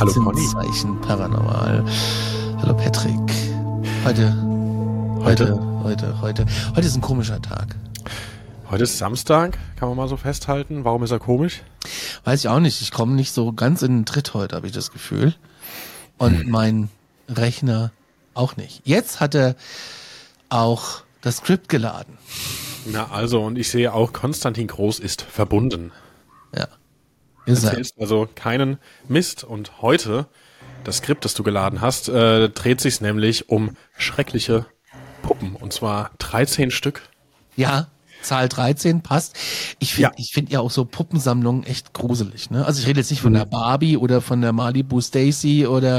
Hallo Conny. Paranormal. Hallo Patrick. Heute, heute, heute, heute, heute ist ein komischer Tag. Heute ist Samstag, kann man mal so festhalten. Warum ist er komisch? Weiß ich auch nicht. Ich komme nicht so ganz in den Tritt heute, habe ich das Gefühl. Und Hm. mein Rechner auch nicht. Jetzt hat er auch das Skript geladen. Na also, und ich sehe auch, Konstantin Groß ist verbunden. Ja. Ist er. Also keinen Mist. Und heute, das Skript, das du geladen hast, äh, dreht sich nämlich um schreckliche Puppen. Und zwar 13 Stück. Ja, Zahl 13 passt. Ich finde Ja. ich finde ja auch so Puppensammlungen echt gruselig. Ne? Also ich rede jetzt nicht von Mhm. der Barbie oder von der Malibu Stacy oder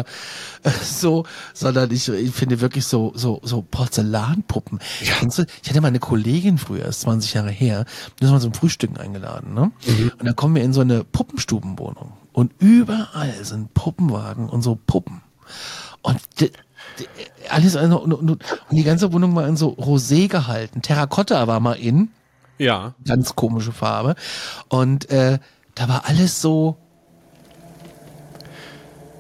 äh, so, sondern ich, ich finde wirklich so so so Porzellanpuppen. Kennst du? Ich hatte mal eine Kollegin früher, ist 20 Jahre her, die ist mal zum Frühstücken eingeladen. Ne? Mhm. Und dann kommen wir in so eine Puppenstubenwohnung und überall sind Puppenwagen und so Puppen. Und alles also, und die ganze Wohnung war in so Rosé gehalten. Terrakotta war mal in, Ja, ganz komische Farbe. Und äh, da war alles so,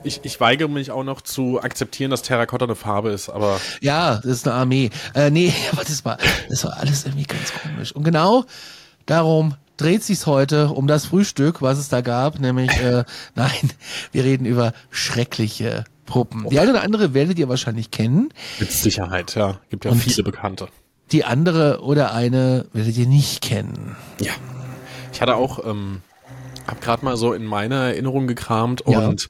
ich, ich weigere mich auch noch zu akzeptieren, dass Terrakotta eine Farbe ist, aber ja, das ist eine Armee. Äh, nee, aber das war, das war alles irgendwie ganz komisch. Und genau darum dreht sich's heute um das Frühstück, was es da gab, nämlich äh, nein, wir reden über schreckliche Puppen. Die eine oder andere werdet ihr wahrscheinlich kennen, mit Sicherheit, ja. Gibt ja Und- viele Bekannte. die andere oder eine werdet ihr nicht kennen. Ja. Ich hatte auch, ähm, hab gerade mal so in meiner Erinnerung gekramt Ja. und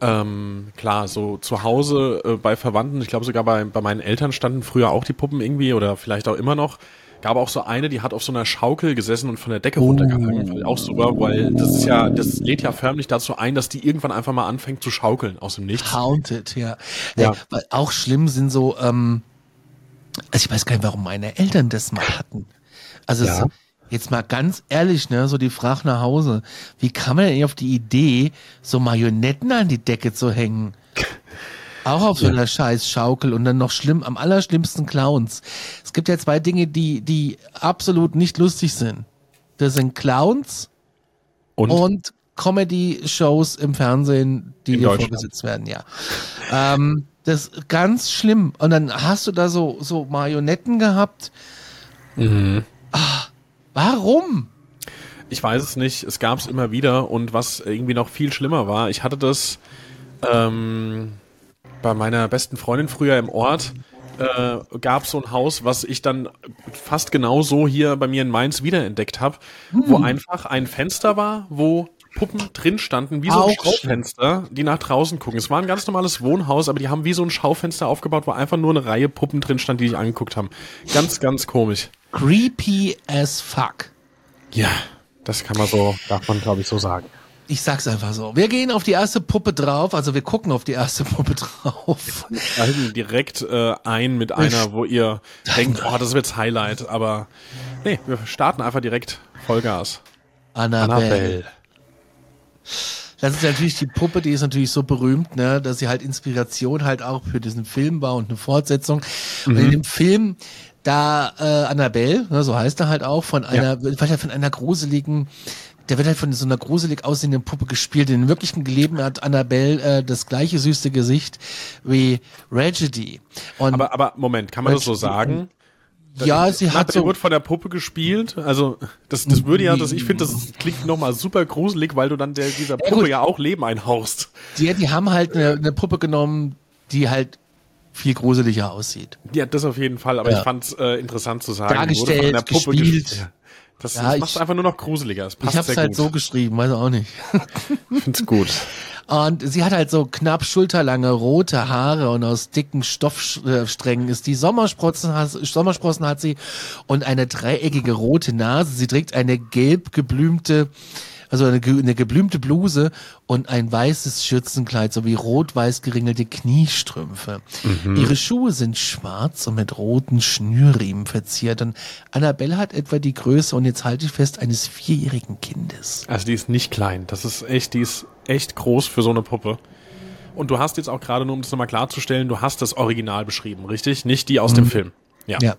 ähm, klar, so zu Hause äh, bei Verwandten, ich glaube sogar bei, bei meinen Eltern standen früher auch die Puppen irgendwie oder vielleicht auch immer noch. Gab auch so eine, die hat auf so einer Schaukel gesessen und von der Decke runtergehangen. Fand ich Auch super, weil das ist ja, das lädt ja förmlich dazu ein, dass die irgendwann einfach mal anfängt zu schaukeln aus dem Nichts. Haunted, ja. Ja. Weil auch schlimm sind so, ähm, also ich weiß gar nicht, warum meine Eltern das mal hatten. Also Ja. es, jetzt mal ganz ehrlich, ne, so die Frage nach Hause. Wie kann man denn auf die Idee, so Marionetten an die Decke zu hängen? Auch auf so einer scheiß Schaukel und dann noch schlimm, am allerschlimmsten Clowns. Es gibt ja zwei Dinge, die, die absolut nicht lustig sind. Das sind Clowns Und, und Comedy-Shows im Fernsehen, die dir vorgesetzt werden, ja. Ähm, das ist ganz schlimm. Und dann hast du da so, so Marionetten gehabt. Mhm. Ah, warum? Ich weiß es nicht. Es gab es immer wieder und was irgendwie noch viel schlimmer war, ich hatte das ähm, bei meiner besten Freundin früher im Ort. Äh, gab so ein Haus, was ich dann fast genau so hier bei mir in Mainz wiederentdeckt habe, wo einfach ein Fenster war, wo Puppen drin standen, wie so ein Schaufenster, die nach draußen gucken. Es war ein ganz normales Wohnhaus, aber die haben wie so ein Schaufenster aufgebaut, wo einfach nur eine Reihe Puppen drin stand, die sich angeguckt haben. Ganz, ganz komisch. Creepy as fuck. Ja, das kann man so, darf man glaube ich so sagen. Ich sag's einfach so. Wir gehen auf die erste Puppe drauf, also wir gucken auf die erste Puppe drauf. steigen direkt äh, ein mit einer, wo ihr denkt, oh, das wird's Highlight, aber nee, wir starten einfach direkt Vollgas. Annabelle. Das ist natürlich die Puppe, die ist natürlich so berühmt, ne, dass sie halt Inspiration halt auch für diesen Film war und eine Fortsetzung. Und in dem Film, da äh, Annabelle, ne, so heißt er halt auch, von einer, halt von einer gruseligen, der wird halt von so einer gruselig aussehenden Puppe gespielt. In wirklichen Leben hat Annabelle äh, das gleiche süße Gesicht wie Tragedy. Und Aber, aber Moment, kann man das so sagen? ja, sie hat so wird von der Puppe gespielt. Also das, das würde ja, das, ich finde, das klingt nochmal super gruselig, weil du dann der, dieser Puppe gut. ja auch Leben einhauchst. Die, die haben halt eine, eine Puppe genommen, die halt viel gruseliger aussieht. Ja, das auf jeden Fall, aber Ja. ich fand es äh, interessant zu sagen. Dargestellt, gespielt. gespielt. Das, Ja, das macht es einfach nur noch gruseliger. Ich habe es halt gut. so geschrieben, weiß auch nicht. Ich find's gut. Und sie hat halt so knapp schulterlange rote Haare und aus dicken Stoffsträngen ist die Sommersprossen, Sommersprossen hat sie und eine dreieckige rote Nase. Sie trägt eine gelb geblümte, also eine, eine geblümte Bluse und ein weißes Schürzenkleid sowie rot-weiß geringelte Kniestrümpfe. Ihre Schuhe sind schwarz und mit roten Schnürriemen verziert und Annabelle hat etwa die Größe und jetzt halte ich fest eines vierjährigen Kindes. Also die ist nicht klein. Das ist echt, die ist echt groß für so eine Puppe. Und du hast jetzt auch gerade, nur um das nochmal klarzustellen, du hast das Original beschrieben, richtig? Nicht die aus dem Film. Ja. Ja.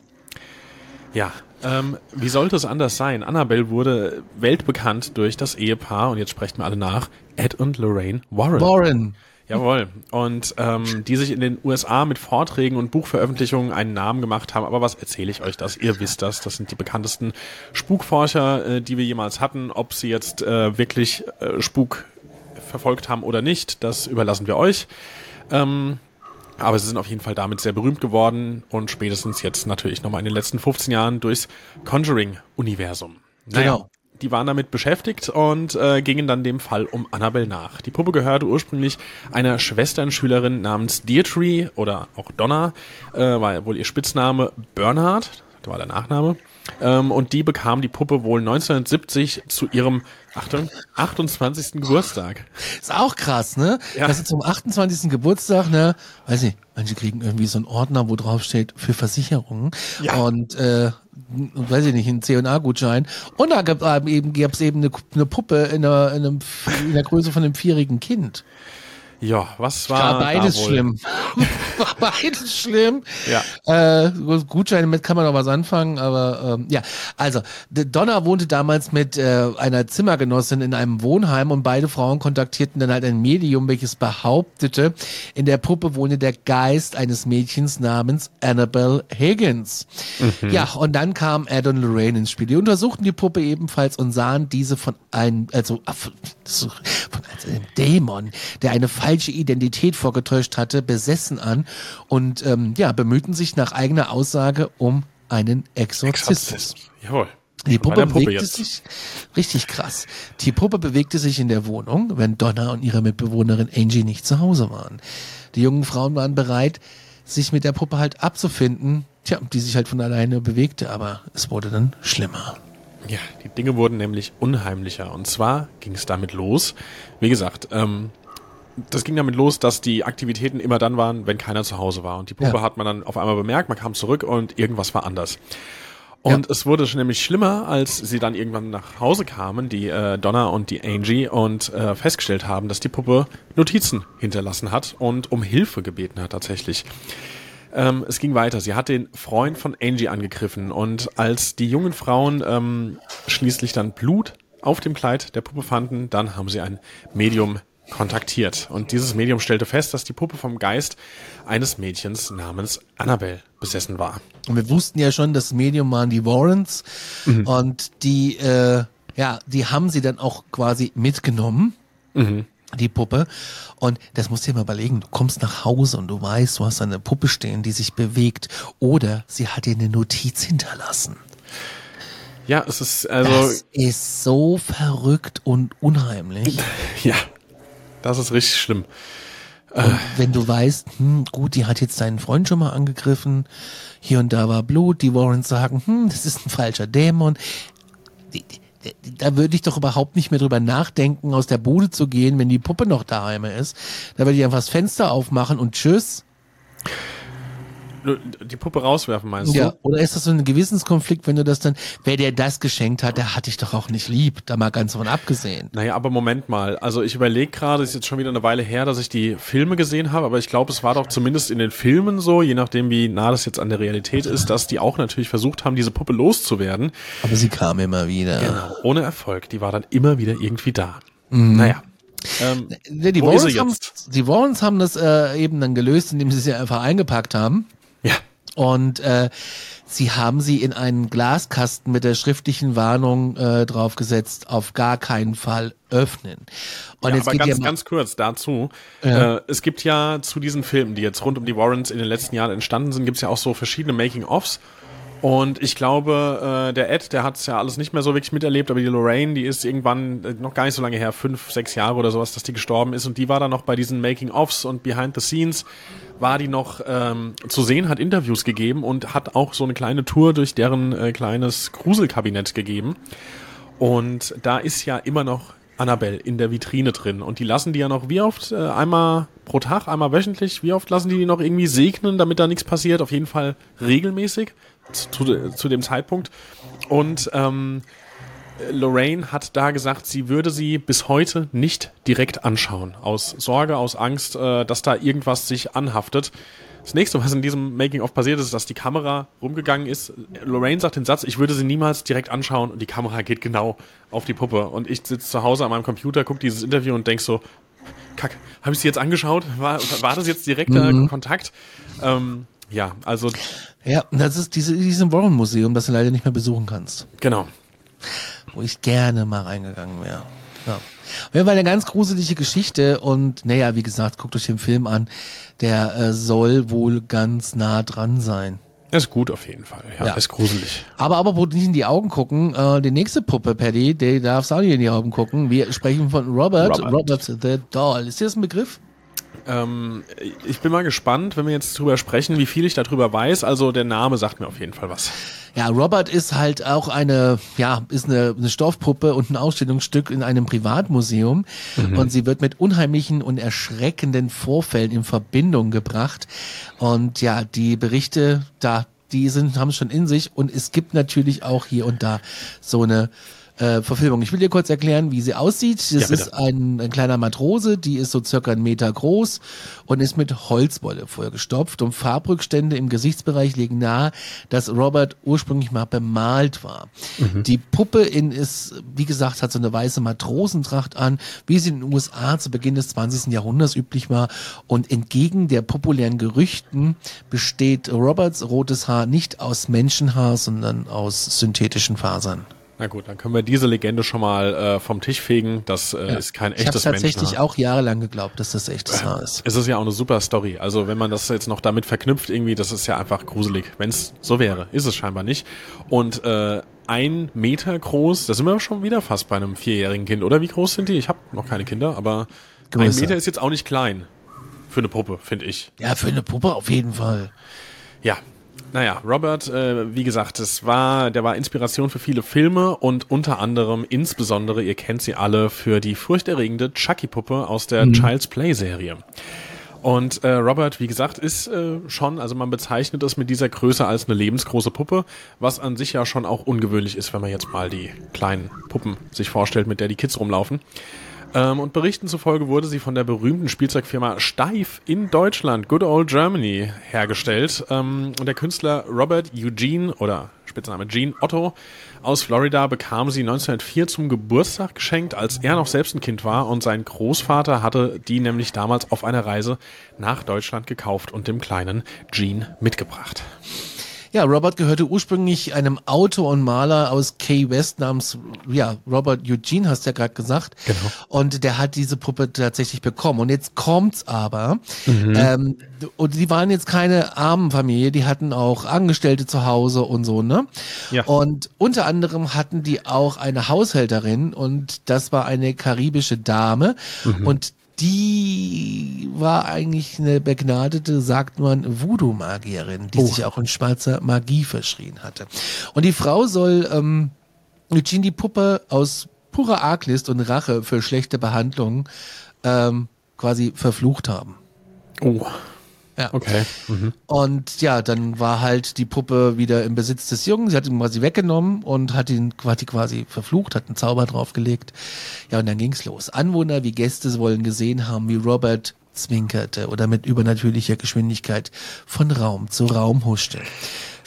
Ja. Ähm, wie sollte es anders sein? Annabelle wurde weltbekannt durch das Ehepaar, und jetzt sprechen wir alle nach, Ed und Lorraine Warren. Warren. Jawohl. Und ähm, die sich in den USA mit Vorträgen und Buchveröffentlichungen einen Namen gemacht haben. Aber was erzähle ich euch das? Ihr wisst das. Das sind die bekanntesten Spukforscher, äh, die wir jemals hatten. Ob sie jetzt äh, wirklich äh, Spuk verfolgt haben oder nicht, das überlassen wir euch. Ähm, aber sie sind auf jeden Fall damit sehr berühmt geworden und spätestens jetzt natürlich nochmal in den letzten 15 Jahren durchs Conjuring-Universum. Genau. Die waren damit beschäftigt und äh, gingen dann dem Fall um Annabelle nach. Die Puppe gehörte ursprünglich einer Schwesternschülerin namens Deirdre oder auch Donna, äh, war wohl ihr Spitzname Bernhard, das war der Nachname. Ähm, und die bekam die Puppe wohl 1970 zu ihrem, Achtung, 28. Geburtstag. Ist auch krass, ne? Ja. Das ist zum 28. Geburtstag, ne? Weiß nicht, manche kriegen irgendwie so einen Ordner, wo drauf steht für Versicherungen. Ja. Und äh, weiß ich nicht, einen C&A-Gutschein. Und da gab es eben, gab's eben eine, eine Puppe in der, in, einem, in der Größe von einem vierjährigen Kind. Ja, was war War beides da wohl? schlimm. War beides schlimm. Ja. Äh, Gutscheine mit kann man noch was anfangen, aber ähm, ja. Also, Donna wohnte damals mit äh, einer Zimmergenossin in einem Wohnheim und beide Frauen kontaktierten dann halt ein Medium, welches behauptete, in der Puppe wohne der Geist eines Mädchens namens Annabelle Higgins. Ja, und dann kam Ed und Lorraine ins Spiel. Die untersuchten die Puppe ebenfalls und sahen diese von einem, also so- von einem Dämon, der eine falsche Identität vorgetäuscht hatte, besessen an und ähm, ja, bemühten sich nach eigener Aussage um einen Exorzismus. Jawohl. Die Puppe Puppe bewegte jetzt. sich, richtig krass. Die Puppe bewegte sich in der Wohnung, wenn Donna und ihre Mitbewohnerin Angie nicht zu Hause waren. Die jungen Frauen waren bereit, sich mit der Puppe halt abzufinden, tja, die sich halt von alleine bewegte, aber es wurde dann schlimmer. Ja, die Dinge wurden nämlich unheimlicher. Und zwar ging es damit los. Wie gesagt, ähm, das ging damit los, dass die Aktivitäten immer dann waren, wenn keiner zu Hause war. Und die Puppe Ja. hat man dann auf einmal bemerkt, man kam zurück und irgendwas war anders. Und es wurde schon nämlich schlimmer, als sie dann irgendwann nach Hause kamen, die äh, Donna und die Angie, und äh, festgestellt haben, dass die Puppe Notizen hinterlassen hat und um Hilfe gebeten hat tatsächlich. Ähm, es ging weiter. Sie hat den Freund von Angie angegriffen und als die jungen Frauen ähm, schließlich dann Blut auf dem Kleid der Puppe fanden, dann haben sie ein Medium kontaktiert. Und dieses Medium stellte fest, dass die Puppe vom Geist eines Mädchens namens Annabelle besessen war. Und wir wussten ja schon, das Medium waren die Warrens und die, äh, ja, die haben sie dann auch quasi mitgenommen. Die Puppe. Und das musst du dir mal überlegen. Du kommst nach Hause und du weißt, du hast eine Puppe stehen, die sich bewegt. Oder sie hat dir eine Notiz hinterlassen. Ja, es ist also Das ist so verrückt und unheimlich. ja, das ist richtig schlimm. Und wenn du weißt, hm, gut, die hat jetzt deinen Freund schon mal angegriffen, hier und da war Blut, die Warrens sagen, hm, das ist ein falscher Dämon. Die, die, die, da würde ich doch überhaupt nicht mehr drüber nachdenken, aus der Bude zu gehen, wenn die Puppe noch daheim ist. Da würde ich einfach das Fenster aufmachen und tschüss. Die Puppe rauswerfen, meinst Ja. du? Oder ist das so ein Gewissenskonflikt, wenn du das dann, wer dir das geschenkt hat, der hat dich doch auch nicht lieb, da mal ganz von abgesehen. Naja, aber Moment mal. Also ich überlege gerade, ist jetzt schon wieder eine Weile her, dass ich die Filme gesehen habe, aber ich glaube, es war doch zumindest in den Filmen so, je nachdem, wie nah das jetzt an der Realität ist, dass die auch natürlich versucht haben, diese Puppe loszuwerden. Aber sie kam immer wieder. Genau. Ohne Erfolg. Die war dann immer wieder irgendwie da. Naja. Ähm, Ja, die, Warrens sie haben, die Warrens haben das äh, eben dann gelöst, indem sie sie einfach eingepackt haben. Und äh, sie haben sie in einen Glaskasten mit der schriftlichen Warnung äh, draufgesetzt, auf gar keinen Fall öffnen. Und ja, jetzt aber ganz, ganz kurz dazu. Ja. Äh, es gibt ja zu diesen Filmen, die jetzt rund um die Warrens in den letzten Jahren entstanden sind, gibt es ja auch so verschiedene Making-ofs. Und ich glaube, äh, der Ed, der hat es ja alles nicht mehr so wirklich miterlebt, aber die Lorraine, die ist irgendwann äh, noch gar nicht so lange her, fünf, sechs Jahre oder sowas, dass die gestorben ist. Und die war dann noch bei diesen Making-ofs und Behind the Scenes war die noch ähm, zu sehen, hat Interviews gegeben und hat auch so eine kleine Tour durch deren äh, kleines Gruselkabinett gegeben. Und da ist ja immer noch Annabelle in der Vitrine drin. Und die lassen die ja noch wie oft? Äh, einmal pro Tag, einmal wöchentlich? Wie oft lassen die die noch irgendwie segnen, damit da nichts passiert? Auf jeden Fall regelmäßig zu, zu dem Zeitpunkt. Und ähm, Lorraine hat da gesagt, sie würde sie bis heute nicht direkt anschauen. Aus Sorge, aus Angst, äh, dass da irgendwas sich anhaftet. Das nächste, was in diesem Making-of passiert ist, ist, dass die Kamera rumgegangen ist. Lorraine sagt den Satz, ich würde sie niemals direkt anschauen und die Kamera geht genau auf die Puppe. Und ich sitze zu Hause an meinem Computer, gucke dieses Interview und denk so, kack, habe ich sie jetzt angeschaut? War, war das jetzt direkter mhm. Kontakt? Ähm, ja, also. Ja, das ist diese, diesem Warren-Museum, das du leider nicht mehr besuchen kannst. Genau. Wo ich gerne mal reingegangen wäre. Ja. Wir haben eine ganz gruselige Geschichte und naja, wie gesagt, guckt euch den Film an. Der äh, soll wohl ganz nah dran sein. Er ist gut auf jeden Fall, ja, ja. ist gruselig. Aber aber wo nicht in die Augen gucken, äh, die nächste Puppe, Paddy, der darf auch nicht in die Augen gucken. Wir sprechen von Robert, Robert, Robert the Doll. Ist das ein Begriff? Ähm, ich bin mal gespannt, wenn wir jetzt drüber sprechen, wie viel ich darüber weiß. Also der Name sagt mir auf jeden Fall was. Ja, Robert ist halt auch eine, ja, ist eine, eine Stoffpuppe und ein Ausstellungsstück in einem Privatmuseum. Mhm. Und sie wird mit unheimlichen und erschreckenden Vorfällen in Verbindung gebracht. Und ja, die Berichte da, die sind, haben es schon in sich. Und es gibt natürlich auch hier und da so eine äh, Verfilmung. Ich will dir kurz erklären, wie sie aussieht. Das ja, ist ein, ein kleiner Matrose, die ist so circa einen Meter groß und ist mit Holzwolle vollgestopft und Farbrückstände im Gesichtsbereich legen nahe, dass Robert ursprünglich mal bemalt war. Mhm. Die Puppe in ist, wie gesagt, hat so eine weiße Matrosentracht an, wie sie in den USA zu Beginn des 20. Jahrhunderts üblich war und entgegen der populären Gerüchten besteht Roberts rotes Haar nicht aus Menschenhaar, sondern aus synthetischen Fasern. Na gut, dann können wir diese Legende schon mal äh, vom Tisch fegen. Das äh, ja. ist kein echtes Ich habe tatsächlich auch jahrelang geglaubt, dass das echtes Haar ist. Es ist ja auch eine super Story. Also wenn man das jetzt noch damit verknüpft, irgendwie, das ist ja einfach gruselig. Wenn es so wäre, ist es scheinbar nicht. Und äh, ein Meter groß, da sind wir schon wieder fast bei einem vierjährigen Kind. Oder wie groß sind die? Ich habe noch keine Kinder, aber Größer. ein Meter ist jetzt auch nicht klein. Für eine Puppe, finde ich. Ja, für eine Puppe auf jeden Fall. Ja, naja, Robert, äh, wie gesagt, das war, der war Inspiration für viele Filme und unter anderem insbesondere, ihr kennt sie alle, für die furchterregende Chucky-Puppe aus der mhm. Child's Play-Serie. Und äh, Robert, wie gesagt, ist äh, schon, also man bezeichnet es mit dieser Größe als eine lebensgroße Puppe, was an sich ja schon auch ungewöhnlich ist, wenn man jetzt mal die kleinen Puppen sich vorstellt, mit der die Kids rumlaufen. Ähm, und Berichten zufolge wurde sie von der berühmten Spielzeugfirma Steif in Deutschland, Good Old Germany, hergestellt. Ähm, und der Künstler Robert Eugene oder Spitzname Gene Otto aus Florida bekam sie 1904 zum Geburtstag geschenkt, als er noch selbst ein Kind war und sein Großvater hatte die nämlich damals auf einer Reise nach Deutschland gekauft und dem kleinen Gene mitgebracht. Ja, Robert gehörte ursprünglich einem Autor und Maler aus Key West namens, ja, Robert Eugene, hast du ja gerade gesagt. Genau. Und der hat diese Puppe tatsächlich bekommen. Und jetzt kommt's aber. Mhm. Ähm, und die waren jetzt keine armen Familie, die hatten auch Angestellte zu Hause und so, ne? Ja. Und unter anderem hatten die auch eine Haushälterin und das war eine karibische Dame. Mhm. Und die war eigentlich eine begnadete, sagt man, Voodoo-Magierin, die oh. sich auch in schwarzer Magie verschrien hatte. Und die Frau soll ähm, Eugene die Puppe aus purer Arglist und Rache für schlechte Behandlungen ähm, quasi verflucht haben. Oh. Ja. Okay. Mhm. Und ja, dann war halt die Puppe wieder im Besitz des Jungen. Sie hat ihn quasi weggenommen und hat ihn quasi, quasi verflucht, hat einen Zauber draufgelegt. Ja, und dann ging's los. Anwohner wie Gäste wollen gesehen haben, wie Robert zwinkerte oder mit übernatürlicher Geschwindigkeit von Raum zu Raum huschte.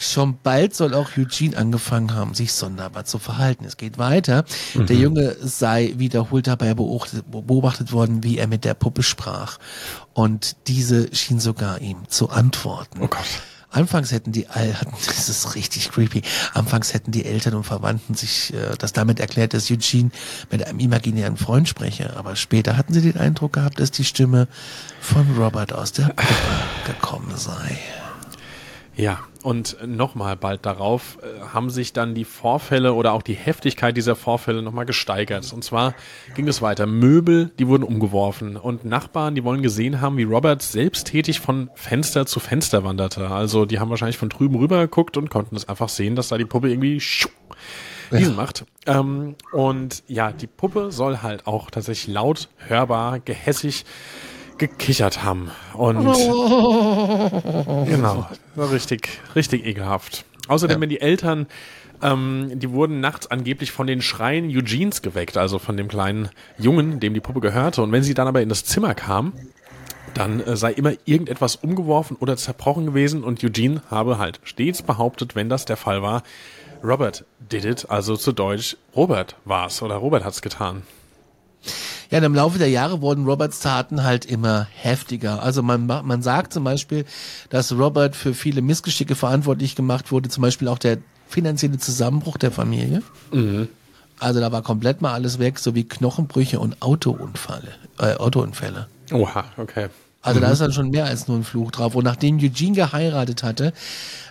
Schon bald soll auch Eugene angefangen haben, sich sonderbar zu verhalten. Es geht weiter. Mhm. Der Junge sei wiederholt dabei beobachtet, worden, wie er mit der Puppe sprach. Und diese schien sogar ihm zu antworten. Oh Gott. Anfangs hätten die, hatten, das ist richtig creepy, anfangs hätten die Eltern und Verwandten sich äh, das damit erklärt, dass Eugene mit einem imaginären Freund spreche. Aber später hatten sie den Eindruck gehabt, dass die Stimme von Robert aus der Puppe gekommen sei. Ja, und nochmal bald darauf äh, haben sich dann die Vorfälle oder auch die Heftigkeit dieser Vorfälle nochmal gesteigert. Und zwar ging es weiter. Möbel, die wurden umgeworfen und Nachbarn, die wollen gesehen haben, wie Robert selbsttätig von Fenster zu Fenster wanderte. Also die haben wahrscheinlich von drüben rüber geguckt und konnten es einfach sehen, dass da die Puppe irgendwie diesen ja. macht. Ähm, und ja, die Puppe soll halt auch tatsächlich laut, hörbar, gehässig gekichert haben. Und oh. genau, war richtig, richtig ekelhaft. Außerdem, ja. wenn die Eltern, ähm, die wurden nachts angeblich von den Schreien Eugenes geweckt, also von dem kleinen Jungen, dem die Puppe gehörte. Und wenn sie dann aber in das Zimmer kam, dann äh, sei immer irgendetwas umgeworfen oder zerbrochen gewesen und Eugene habe halt stets behauptet, wenn das der Fall war, Robert did it, also zu Deutsch, Robert war's oder Robert hat's getan. Ja, und im Laufe der Jahre wurden Roberts Taten halt immer heftiger. Also man, man sagt zum Beispiel, dass Robert für viele Missgeschicke verantwortlich gemacht wurde, zum Beispiel auch der finanzielle Zusammenbruch der Familie. Mhm. Also da war komplett mal alles weg, sowie Knochenbrüche und Autounfälle. Äh, Autounfälle. Oha, okay. Also mhm. da ist dann schon mehr als nur ein Fluch drauf. Und nachdem Eugene geheiratet hatte,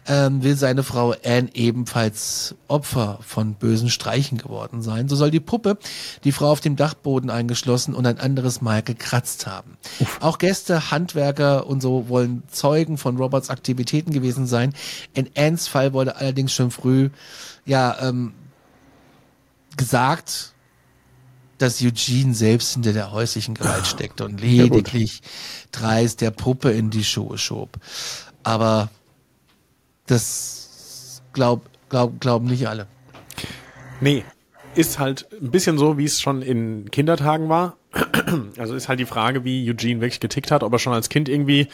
ähm, will seine Frau Anne ebenfalls Opfer von bösen Streichen geworden sein. So soll die Puppe die Frau auf dem Dachboden eingeschlossen und ein anderes Mal gekratzt haben. Uff. Auch Gäste, Handwerker und so wollen Zeugen von Roberts Aktivitäten gewesen sein. In Annes Fall wurde allerdings schon früh ja ähm, gesagt, dass Eugene selbst hinter der häuslichen Gewalt steckte und lediglich dreist der Puppe in die Schuhe schob. Aber das glaub, glaub, glauben nicht alle. Nee, ist halt ein bisschen so, wie es schon in Kindertagen war. Also ist halt die Frage, wie Eugene wirklich getickt hat, ob er schon als Kind irgendwie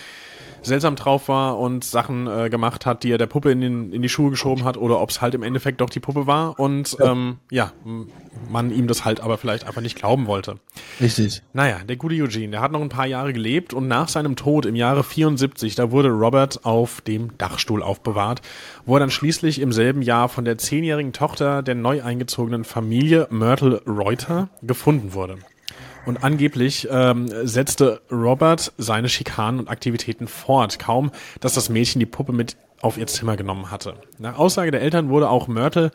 seltsam drauf war und Sachen äh, gemacht hat, die er der Puppe in, den, in die Schuhe geschoben hat, oder ob es halt im Endeffekt doch die Puppe war und ja. Ähm, ja, man ihm das halt aber vielleicht einfach nicht glauben wollte. Richtig. Naja, der gute Eugene, der hat noch ein paar Jahre gelebt und nach seinem Tod im Jahre 74, da wurde Robert auf dem Dachstuhl aufbewahrt, wo er dann schließlich im selben Jahr von der zehnjährigen Tochter der neu eingezogenen Familie Myrtle Reuter gefunden wurde. Und angeblich ähm, setzte Robert seine Schikanen und Aktivitäten fort, kaum dass das Mädchen die Puppe mit auf ihr Zimmer genommen hatte. Nach Aussage der Eltern wurde auch Myrtle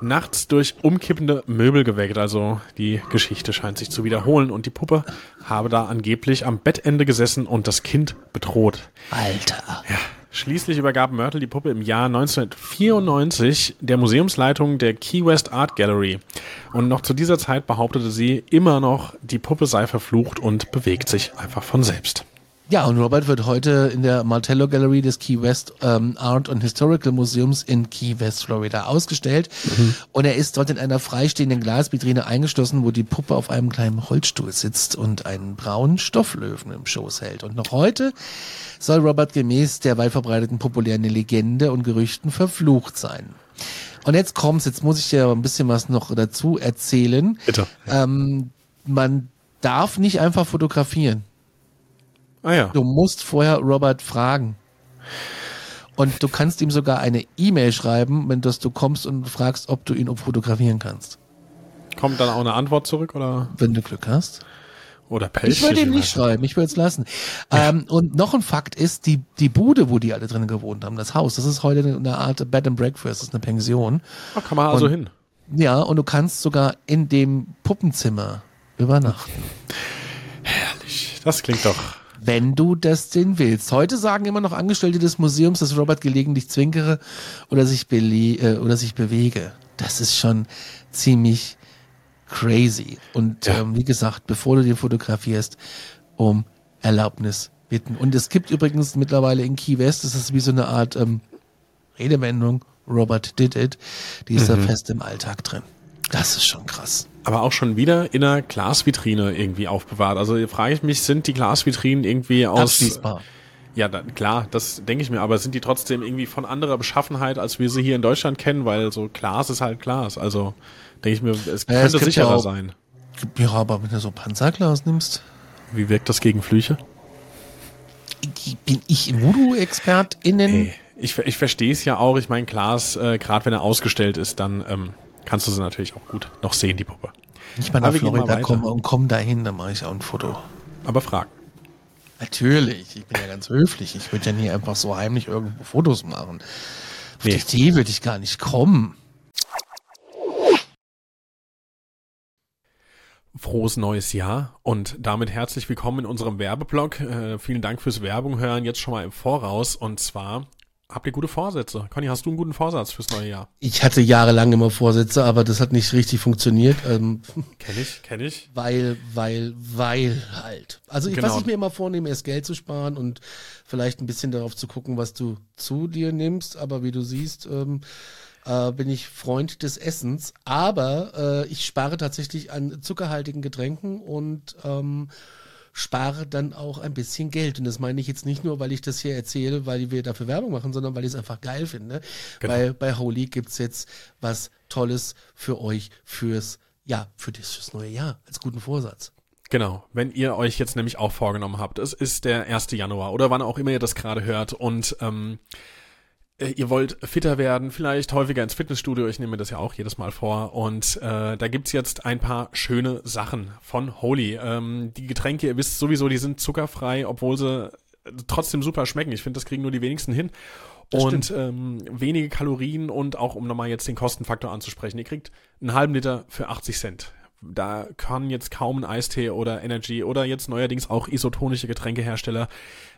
nachts durch umkippende Möbel geweckt. Also die Geschichte scheint sich zu wiederholen und die Puppe habe da angeblich am Bettende gesessen und das Kind bedroht. Alter. Ja. Schließlich übergab Myrtle die Puppe im Jahr 1994 der Museumsleitung der Key West Art Gallery. Und noch zu dieser Zeit behauptete sie immer noch, die Puppe sei verflucht und bewegt sich einfach von selbst. Ja, und Robert wird heute in der Martello Gallery des Key West ähm, Art and Historical Museums in Key West, Florida ausgestellt. Mhm. Und er ist dort in einer freistehenden Glasvitrine eingeschlossen, wo die Puppe auf einem kleinen Holzstuhl sitzt und einen braunen Stofflöwen im Schoß hält. Und noch heute soll Robert gemäß der weit verbreiteten populären Legende und Gerüchten verflucht sein. Und jetzt kommt's, jetzt muss ich dir ein bisschen was noch dazu erzählen. Bitte. Ähm, man darf nicht einfach fotografieren. Ah ja. Du musst vorher Robert fragen. Und du kannst ihm sogar eine E-Mail schreiben, wenn das du kommst und fragst, ob du ihn fotografieren kannst. Kommt dann auch eine Antwort zurück oder? Wenn du Glück hast. Oder Pech. Ich würde ihm nicht schreiben, ich würde es lassen. Ja. Ähm, und noch ein Fakt ist, die, die Bude, wo die alle drinnen gewohnt haben, das Haus, das ist heute eine Art Bed and Breakfast, das ist eine Pension. Ach, kann man also und, hin. Ja, und du kannst sogar in dem Puppenzimmer übernachten. Herrlich. Das klingt doch wenn du das denn willst. Heute sagen immer noch Angestellte des Museums, dass Robert gelegentlich zwinkere oder sich, äh, oder sich bewege. Das ist schon ziemlich crazy. Und ja. ähm, wie gesagt, bevor du den fotografierst, um Erlaubnis bitten. Und es gibt übrigens mittlerweile in Key West, das ist wie so eine Art ähm, Redewendung, Robert did it, die ist mhm. da fest im Alltag drin. Das ist schon krass aber auch schon wieder in einer Glasvitrine irgendwie aufbewahrt. Also frage ich mich, sind die Glasvitrinen irgendwie aus... Abschließbar. Ja, da, klar, das denke ich mir, aber sind die trotzdem irgendwie von anderer Beschaffenheit, als wir sie hier in Deutschland kennen, weil so Glas ist halt Glas. Also denke ich mir, es ja, könnte es sicherer ja auch, sein. Ja, aber wenn du so Panzerglas nimmst. Wie wirkt das gegen Flüche? Bin ich Voodoo-ExpertInnen? Hey, ich, ich verstehe es ja auch. Ich meine, Glas, äh, gerade wenn er ausgestellt ist, dann ähm, kannst du sie natürlich auch gut noch sehen, die Puppe. Ich mal nach Florida komme und komme dahin, dann mache ich auch ein Foto. Aber frag. Natürlich, ich bin ja ganz höflich. Ich würde ja nie einfach so heimlich irgendwo Fotos machen. Auf nee. die Idee würde ich gar nicht kommen. Frohes neues Jahr und damit herzlich willkommen in unserem Werbeblock. Äh, vielen Dank fürs Werbung hören jetzt schon mal im Voraus und zwar Habt ihr gute Vorsätze? Conny, hast du einen guten Vorsatz fürs neue Jahr? Ich hatte jahrelang immer Vorsätze, aber das hat nicht richtig funktioniert. Ähm, kenn ich, kenn ich. Weil, weil, weil halt. Also ich, genau. was ich mir immer vornehme, ist Geld zu sparen und vielleicht ein bisschen darauf zu gucken, was du zu dir nimmst. Aber wie du siehst, ähm, äh, bin ich Freund des Essens. Aber äh, ich spare tatsächlich an zuckerhaltigen Getränken und ähm, spare dann auch ein bisschen Geld. Und das meine ich jetzt nicht nur, weil ich das hier erzähle, weil wir dafür Werbung machen, sondern weil ich es einfach geil finde. Genau. Weil bei Holy gibt's jetzt was Tolles für euch fürs, ja, für das fürs neue Jahr als guten Vorsatz. Genau, wenn ihr euch jetzt nämlich auch vorgenommen habt, es ist der 1. Januar oder wann auch immer ihr das gerade hört und ähm, äh, ihr wollt fitter werden, vielleicht häufiger ins Fitnessstudio, ich nehme mir das ja auch jedes Mal vor. Und äh, da gibt's jetzt ein paar schöne Sachen von Holy. Ähm, die Getränke, ihr wisst sowieso, die sind zuckerfrei, obwohl sie trotzdem super schmecken. Ich finde, das kriegen nur die wenigsten hin. Das und ähm, wenige Kalorien und auch, um nochmal jetzt den Kostenfaktor anzusprechen, ihr kriegt einen halben Liter für 80 Cent. Da kann jetzt kaum ein Eistee oder Energy oder jetzt neuerdings auch isotonische Getränkehersteller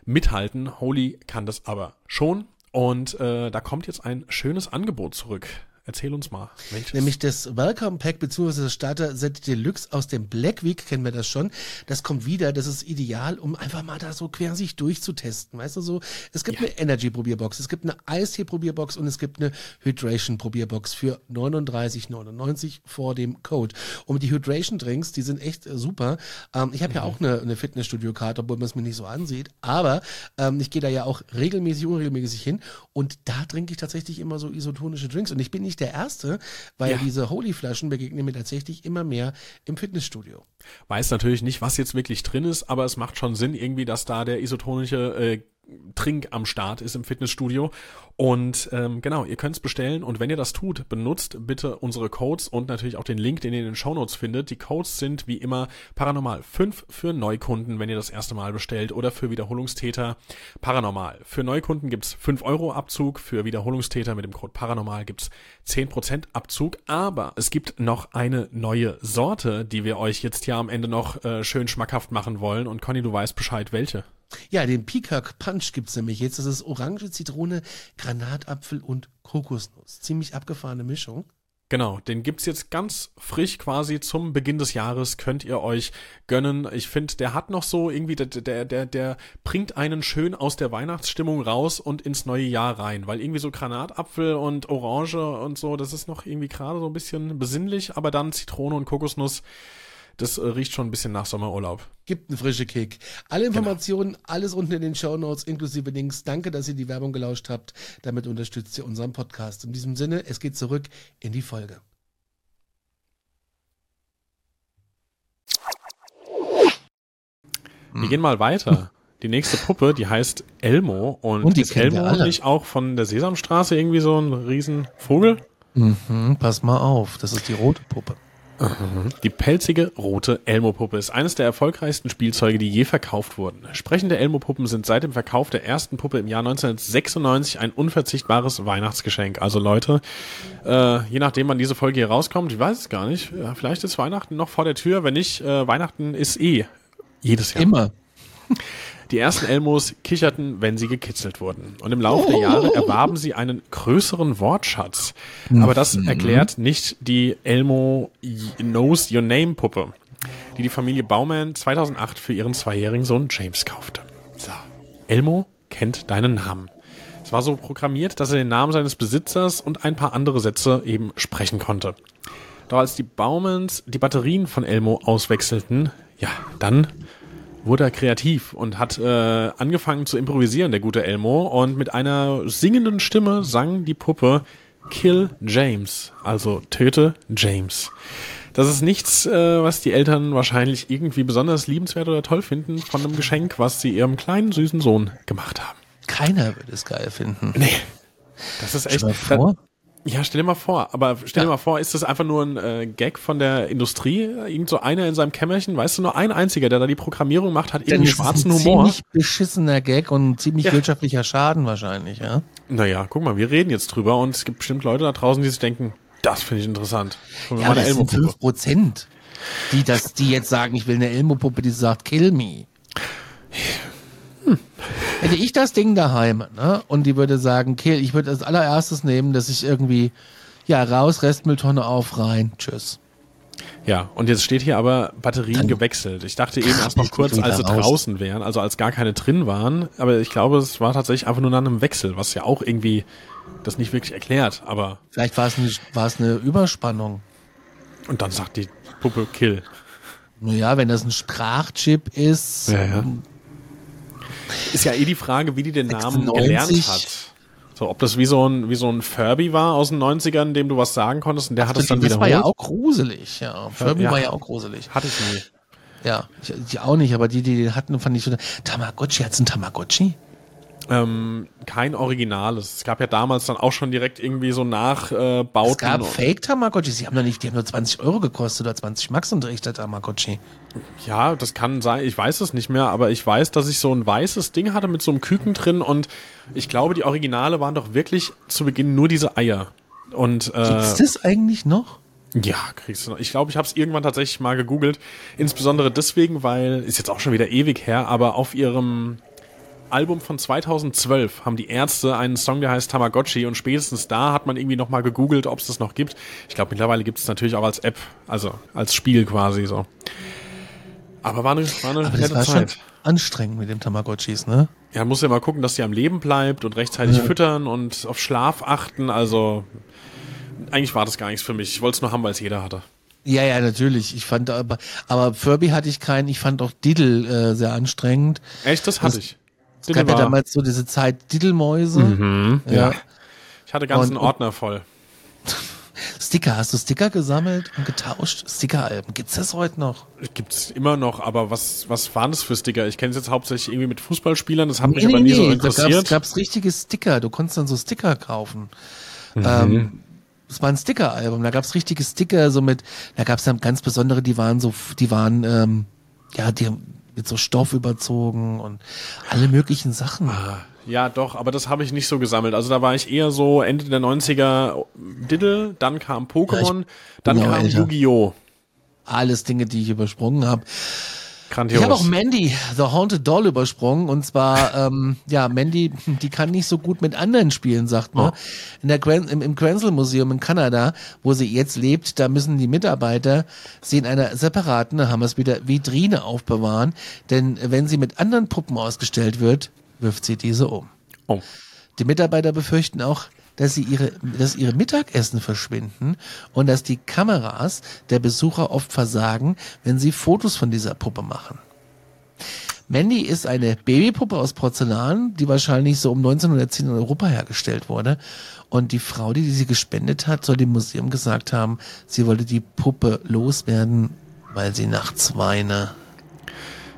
mithalten. Holy kann das aber schon. Und äh, da kommt jetzt ein schönes Angebot zurück. Erzähl uns mal. Welches? Nämlich das Welcome Pack bzw. das Starter Set Deluxe aus dem Black Week, kennen wir das schon. Das kommt wieder, das ist ideal, um einfach mal da so quer sich durchzutesten. Weißt du so, es gibt ja. eine Energy Probierbox, es gibt eine Eistee Probierbox und es gibt eine Hydration Probierbox für 39,99 vor dem Code. Und die Hydration Drinks, die sind echt äh, super. Ähm, ich habe mhm. ja auch eine, eine Fitnessstudio-Karte, obwohl man es mir nicht so ansieht, aber ähm, ich gehe da ja auch regelmäßig, unregelmäßig hin und da trinke ich tatsächlich immer so isotonische Drinks und ich bin nicht nicht der Erste, weil ja. diese Holy-Flaschen begegnen mir tatsächlich immer mehr im Fitnessstudio. Weiß natürlich nicht, was jetzt wirklich drin ist, aber es macht schon Sinn irgendwie, dass da der isotonische äh, Trink am Start ist im Fitnessstudio. Und ähm, genau, ihr könnt es bestellen und wenn ihr das tut, benutzt bitte unsere Codes und natürlich auch den Link, den ihr in den Shownotes findet. Die Codes sind wie immer Paranormal 5 für Neukunden, wenn ihr das erste Mal bestellt oder für Wiederholungstäter Paranormal. Für Neukunden gibt's 5 Euro Abzug, für Wiederholungstäter mit dem Code Paranormal gibt's 10% Abzug, aber es gibt noch eine neue Sorte, die wir euch jetzt hier am Ende noch äh, schön schmackhaft machen wollen und Conny, du weißt Bescheid, welche. Ja, den Peacock Punch gibt's nämlich jetzt. Das ist Orange, Zitrone, Granatapfel und Kokosnuss. Ziemlich abgefahrene Mischung. Genau, den gibt's jetzt ganz frisch quasi zum Beginn des Jahres, könnt ihr euch gönnen. Ich finde, der hat noch so irgendwie, der, der, der, der bringt einen schön aus der Weihnachtsstimmung raus und ins neue Jahr rein, weil irgendwie so Granatapfel und Orange und so, das ist noch irgendwie gerade so ein bisschen besinnlich, aber dann Zitrone und Kokosnuss, das äh, riecht schon ein bisschen nach Sommerurlaub. Gibt einen frischen Kick. Alle genau. Informationen, genau. alles unten in den Show Notes inklusive Links. Danke, dass ihr die Werbung gelauscht habt. Damit unterstützt ihr unseren Podcast. In diesem Sinne, es geht zurück in die Folge. Wir gehen mal weiter. Die nächste Puppe, die heißt Elmo. Und, und die ist Elmo nicht auch von der Sesamstraße irgendwie so ein Riesenvogel? Mhm, pass mal auf, das ist die rote Puppe. Die pelzige rote Elmo-Puppe ist eines der erfolgreichsten Spielzeuge, die je verkauft wurden. Sprechende Elmo-Puppen sind seit dem Verkauf der ersten Puppe im Jahr 1996 ein unverzichtbares Weihnachtsgeschenk. Also Leute, äh, je nachdem wann diese Folge hier rauskommt, ich weiß es gar nicht, vielleicht ist Weihnachten noch vor der Tür, wenn nicht, äh, Weihnachten ist eh jedes Jahr. Immer. Die ersten Elmos kicherten, wenn sie gekitzelt wurden. Und im Laufe der Jahre erwarben sie einen größeren Wortschatz. Aber das mhm. erklärt nicht die Elmo Knows Your Name Puppe, die die Familie Baumann 2008 für ihren zweijährigen Sohn James kaufte. So. Elmo kennt deinen Namen. Es war so programmiert, dass er den Namen seines Besitzers und ein paar andere Sätze eben sprechen konnte. Doch als die Baumans die Batterien von Elmo auswechselten, ja, dann wurde er kreativ und hat äh, angefangen zu improvisieren, der gute Elmo. Und mit einer singenden Stimme sang die Puppe Kill James, also töte James. Das ist nichts, äh, was die Eltern wahrscheinlich irgendwie besonders liebenswert oder toll finden von einem Geschenk, was sie ihrem kleinen süßen Sohn gemacht haben. Keiner würde es geil finden. Nee. Das ist echt. Stell dir vor. Ja, stell dir mal vor, aber stell dir Ja. mal vor, ist das einfach nur ein äh, Gag von der Industrie? Irgend so einer in seinem Kämmerchen, weißt du, nur ein einziger, der da die Programmierung macht, hat irgendwie es ist schwarzen ein Humor. ziemlich beschissener Gag und ein ziemlich Ja. wirtschaftlicher Schaden wahrscheinlich, ja. Naja, guck mal, wir reden jetzt drüber und es gibt bestimmt Leute da draußen, die sich denken, das finde ich interessant. Mir Ja, das sind Elmo-Puppe. fünf Prozent, die das, die jetzt sagen, ich will eine Elmo-Puppe, die sagt, kill me. Hätte ich das Ding daheim, ne, und die würde sagen, kill, ich würde als allererstes nehmen, dass ich irgendwie, ja, raus, Restmülltonne auf, rein, tschüss. Ja, und jetzt steht hier aber Batterien gewechselt. Ich dachte eben erst noch kurz, als sie draußen wären, also als gar keine drin waren, aber ich glaube, es war tatsächlich einfach nur nach einem Wechsel, was ja auch irgendwie das nicht wirklich erklärt, aber Vielleicht war es eine, war es eine Überspannung. und dann sagt die Puppe Kill. Naja, wenn das ein Sprachchip ist, Ja, ja. Ist ja eh die Frage, wie die den Namen 96. gelernt hat. So, ob das wie so ein, wie so ein Furby war aus den 90ern, dem du was sagen konntest und der hat es dann das war ja auch gruselig, ja. Furby Ja. war ja auch gruselig. Hatte ich nie. Ja, ich, ich auch nicht, aber die, die den hatten, fand ich schon. Tamagotchi, hat's ein Tamagotchi? Ähm, kein Originales. Es gab ja damals dann auch schon direkt irgendwie so Nachbauten. Es gab Fake-Tamagotchi, die haben doch nicht, die haben nur 20 Euro gekostet oder 20 Max und der Tamagotchi. Ja, das kann sein. Ich weiß es nicht mehr, aber ich weiß, dass ich so ein weißes Ding hatte mit so einem Küken drin und ich glaube, die Originale waren doch wirklich zu Beginn nur diese Eier. Und äh, Gibt's das eigentlich noch? ja, kriegst du noch. Ich glaube, ich habe es irgendwann tatsächlich mal gegoogelt. Insbesondere deswegen, weil, ist jetzt auch schon wieder ewig her, aber auf ihrem Album von 2012 haben die Ärzte einen Song, der heißt Tamagotchi und spätestens da hat man irgendwie noch mal gegoogelt, ob es das noch gibt. Ich glaube, mittlerweile gibt es natürlich auch als App, also als Spiel quasi so. Aber war eine, war eine Aber das war schon Zeit. anstrengend mit dem Tamagotchis, ne? Ja, muss ja mal gucken, dass die am Leben bleibt und rechtzeitig füttern und auf Schlaf achten. Also eigentlich war das gar nichts für mich. Ich wollte es nur haben, weil es jeder hatte. Ja, ja, natürlich. Ich fand aber, aber Furby hatte ich keinen. Ich fand auch Diddle äh, sehr anstrengend. Echt, das hatte ich. Es gab ja damals so diese Zeit Diddlemäuse. Mhm, ja. ja. Ich hatte ganzen Und- Ordner voll. Sticker, hast du Sticker gesammelt und getauscht? Stickeralben, gibt's das heute noch? Gibt's immer noch, aber was, was waren das für Sticker? Ich kenne es jetzt hauptsächlich irgendwie mit Fußballspielern, das hat mich aber nie so da interessiert. gab's, gab's richtige Sticker. Du konntest dann so Sticker kaufen. Mhm. Ähm, das war ein Stickeralbum. Da gab's richtige Sticker, so mit, da gab's dann ganz besondere, die waren so, die waren, ähm, ja, die haben mit so Stoff überzogen und alle möglichen Sachen. Ja, doch, aber das habe ich nicht so gesammelt. Also da war ich eher so Ende der 90er Diddle, dann kam Pokémon, dann bin auch kam. Yu-Gi-Oh! Alles Dinge, die ich übersprungen habe. Grandios. Ich habe auch Mandy, The Haunted Doll, übersprungen. Und zwar, ähm, ja, Mandy, die kann nicht so gut mit anderen spielen, sagt man. Oh. In der Gran im, im Grenzel Museum in Kanada, wo sie jetzt lebt, da müssen die Mitarbeiter sie in einer separaten, da haben wir es wieder, Vitrine aufbewahren. Denn wenn sie mit anderen Puppen ausgestellt wird, wirft sie diese um. oh. Die Mitarbeiter befürchten auch, dass sie ihre, dass ihre Mittagessen verschwinden und dass die Kameras der Besucher oft versagen, wenn sie Fotos von dieser Puppe machen. Mandy ist eine Babypuppe aus Porzellan, die wahrscheinlich so um 1910 in Europa hergestellt wurde. Und die Frau, die sie gespendet hat, soll dem Museum gesagt haben, sie wollte die Puppe loswerden, weil sie nachts weine.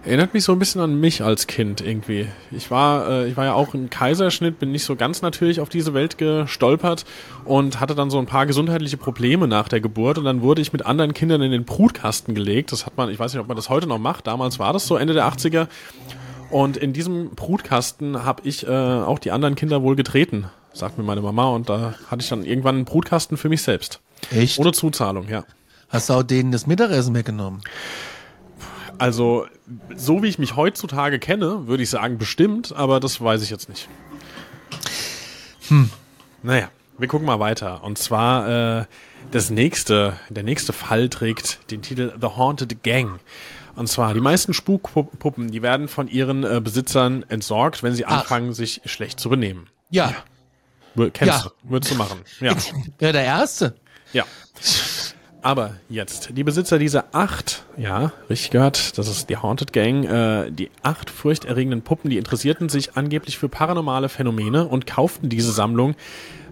Erinnert mich so ein bisschen an mich als Kind irgendwie. Ich war, äh, ich war ja auch im Kaiserschnitt, bin nicht so ganz natürlich auf diese Welt gestolpert und hatte dann so ein paar gesundheitliche Probleme nach der Geburt und dann wurde ich mit anderen Kindern in den Brutkasten gelegt. Das hat man, ich weiß nicht, ob man das heute noch macht. Damals war das so Ende der 80er. Und in diesem Brutkasten habe ich äh, auch die anderen Kinder wohl getreten, sagt mir meine Mama. Und da hatte ich dann irgendwann einen Brutkasten für mich selbst. Echt? Ohne Zuzahlung, ja. Hast du auch denen das Mittagessen weggenommen? Also, so wie ich mich heutzutage kenne, würde ich sagen, bestimmt, aber das weiß ich jetzt nicht. Hm. Naja, wir gucken mal weiter. Und zwar äh, das nächste, der nächste Fall trägt den Titel The Haunted Gang. Und zwar, die meisten Spukpuppen, die werden von ihren äh, Besitzern entsorgt, wenn sie Ach. anfangen, sich schlecht zu benehmen. Ja. Wür- Kennst Ja. du, würdest du machen. Ja. Ja, der Erste. Ja. Aber jetzt, die Besitzer dieser acht, ja, richtig gehört, das ist die Haunted Gang, äh, die acht furchterregenden Puppen, die interessierten sich angeblich für paranormale Phänomene und kauften diese Sammlung,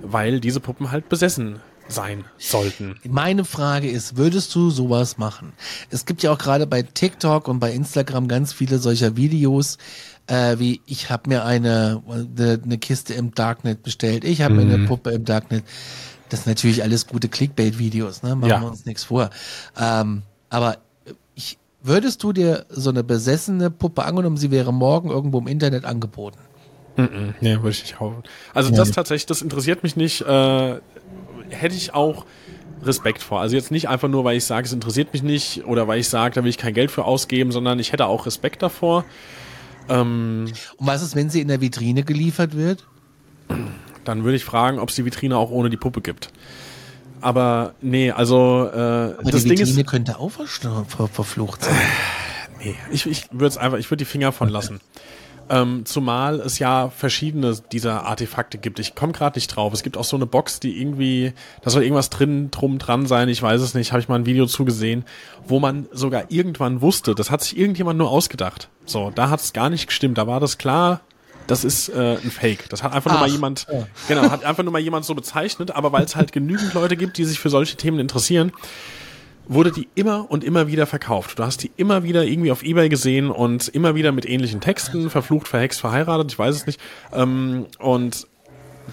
weil diese Puppen halt besessen sein sollten. Meine Frage ist, würdest du sowas machen? Es gibt ja auch gerade bei TikTok und bei Instagram ganz viele solcher Videos, äh, wie ich habe mir eine, eine, eine Kiste im Darknet bestellt, ich habe mir eine Mhm. Puppe im Darknet. Das sind natürlich alles gute Clickbait-Videos, ne? Machen Ja. wir uns nichts vor. Ähm, aber ich, würdest du dir so eine besessene Puppe angenommen, sie wäre morgen irgendwo im Internet angeboten? Mhm. Nee, würde ich nicht kaufen. Also Ja. das tatsächlich, das interessiert mich nicht. Äh, hätte ich auch Respekt vor. Also jetzt nicht einfach nur, weil ich sage, es interessiert mich nicht oder weil ich sage, da will ich kein Geld für ausgeben, sondern ich hätte auch Respekt davor. Ähm, Und was ist, wenn sie in der Vitrine geliefert wird? Dann würde ich fragen, ob es die Vitrine auch ohne die Puppe gibt. Aber nee, also äh, Aber das die Ding Vitrine ist, könnte auch ver ver verflucht sein. nee, ich, ich würde es einfach, ich würde die Finger von lassen. Ähm, zumal es ja verschiedene dieser Artefakte gibt. Ich komme gerade nicht drauf. Es gibt auch so eine Box, die irgendwie, da soll irgendwas drin, drum, dran sein. Ich weiß es nicht. Habe ich mal ein Video zugesehen, wo man sogar irgendwann wusste, das hat sich irgendjemand nur ausgedacht. So, da hat es gar nicht gestimmt. Da war das klar. Das ist äh, ein Fake. Das hat einfach nur Ach, mal jemand, genau, hat einfach nur mal jemand so bezeichnet. Aber weil es halt genügend Leute gibt, die sich für solche Themen interessieren, wurde die immer und immer wieder verkauft. Du hast die immer wieder irgendwie auf Ebay gesehen und immer wieder mit ähnlichen Texten, verflucht, verhext, verheiratet, ich weiß es nicht. Ähm, und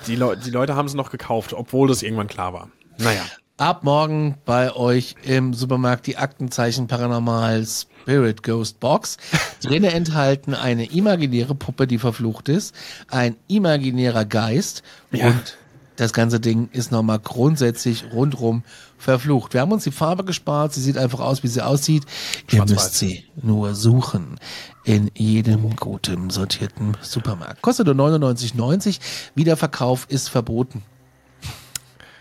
die, Leu die Leute haben sie noch gekauft, obwohl das irgendwann klar war. Naja. Ab morgen bei euch im Supermarkt die Aktenzeichen Paranormal Spirit Ghost Box. Drinnen enthalten eine imaginäre Puppe, die verflucht ist, ein imaginärer Geist Ja. und das ganze Ding ist nochmal grundsätzlich rundrum verflucht. Wir haben uns die Farbe gespart. Sie sieht einfach aus, wie sie aussieht. Ihr müsst sie nur suchen in jedem guten sortierten Supermarkt. Kostet nur 99,90. Wiederverkauf ist verboten.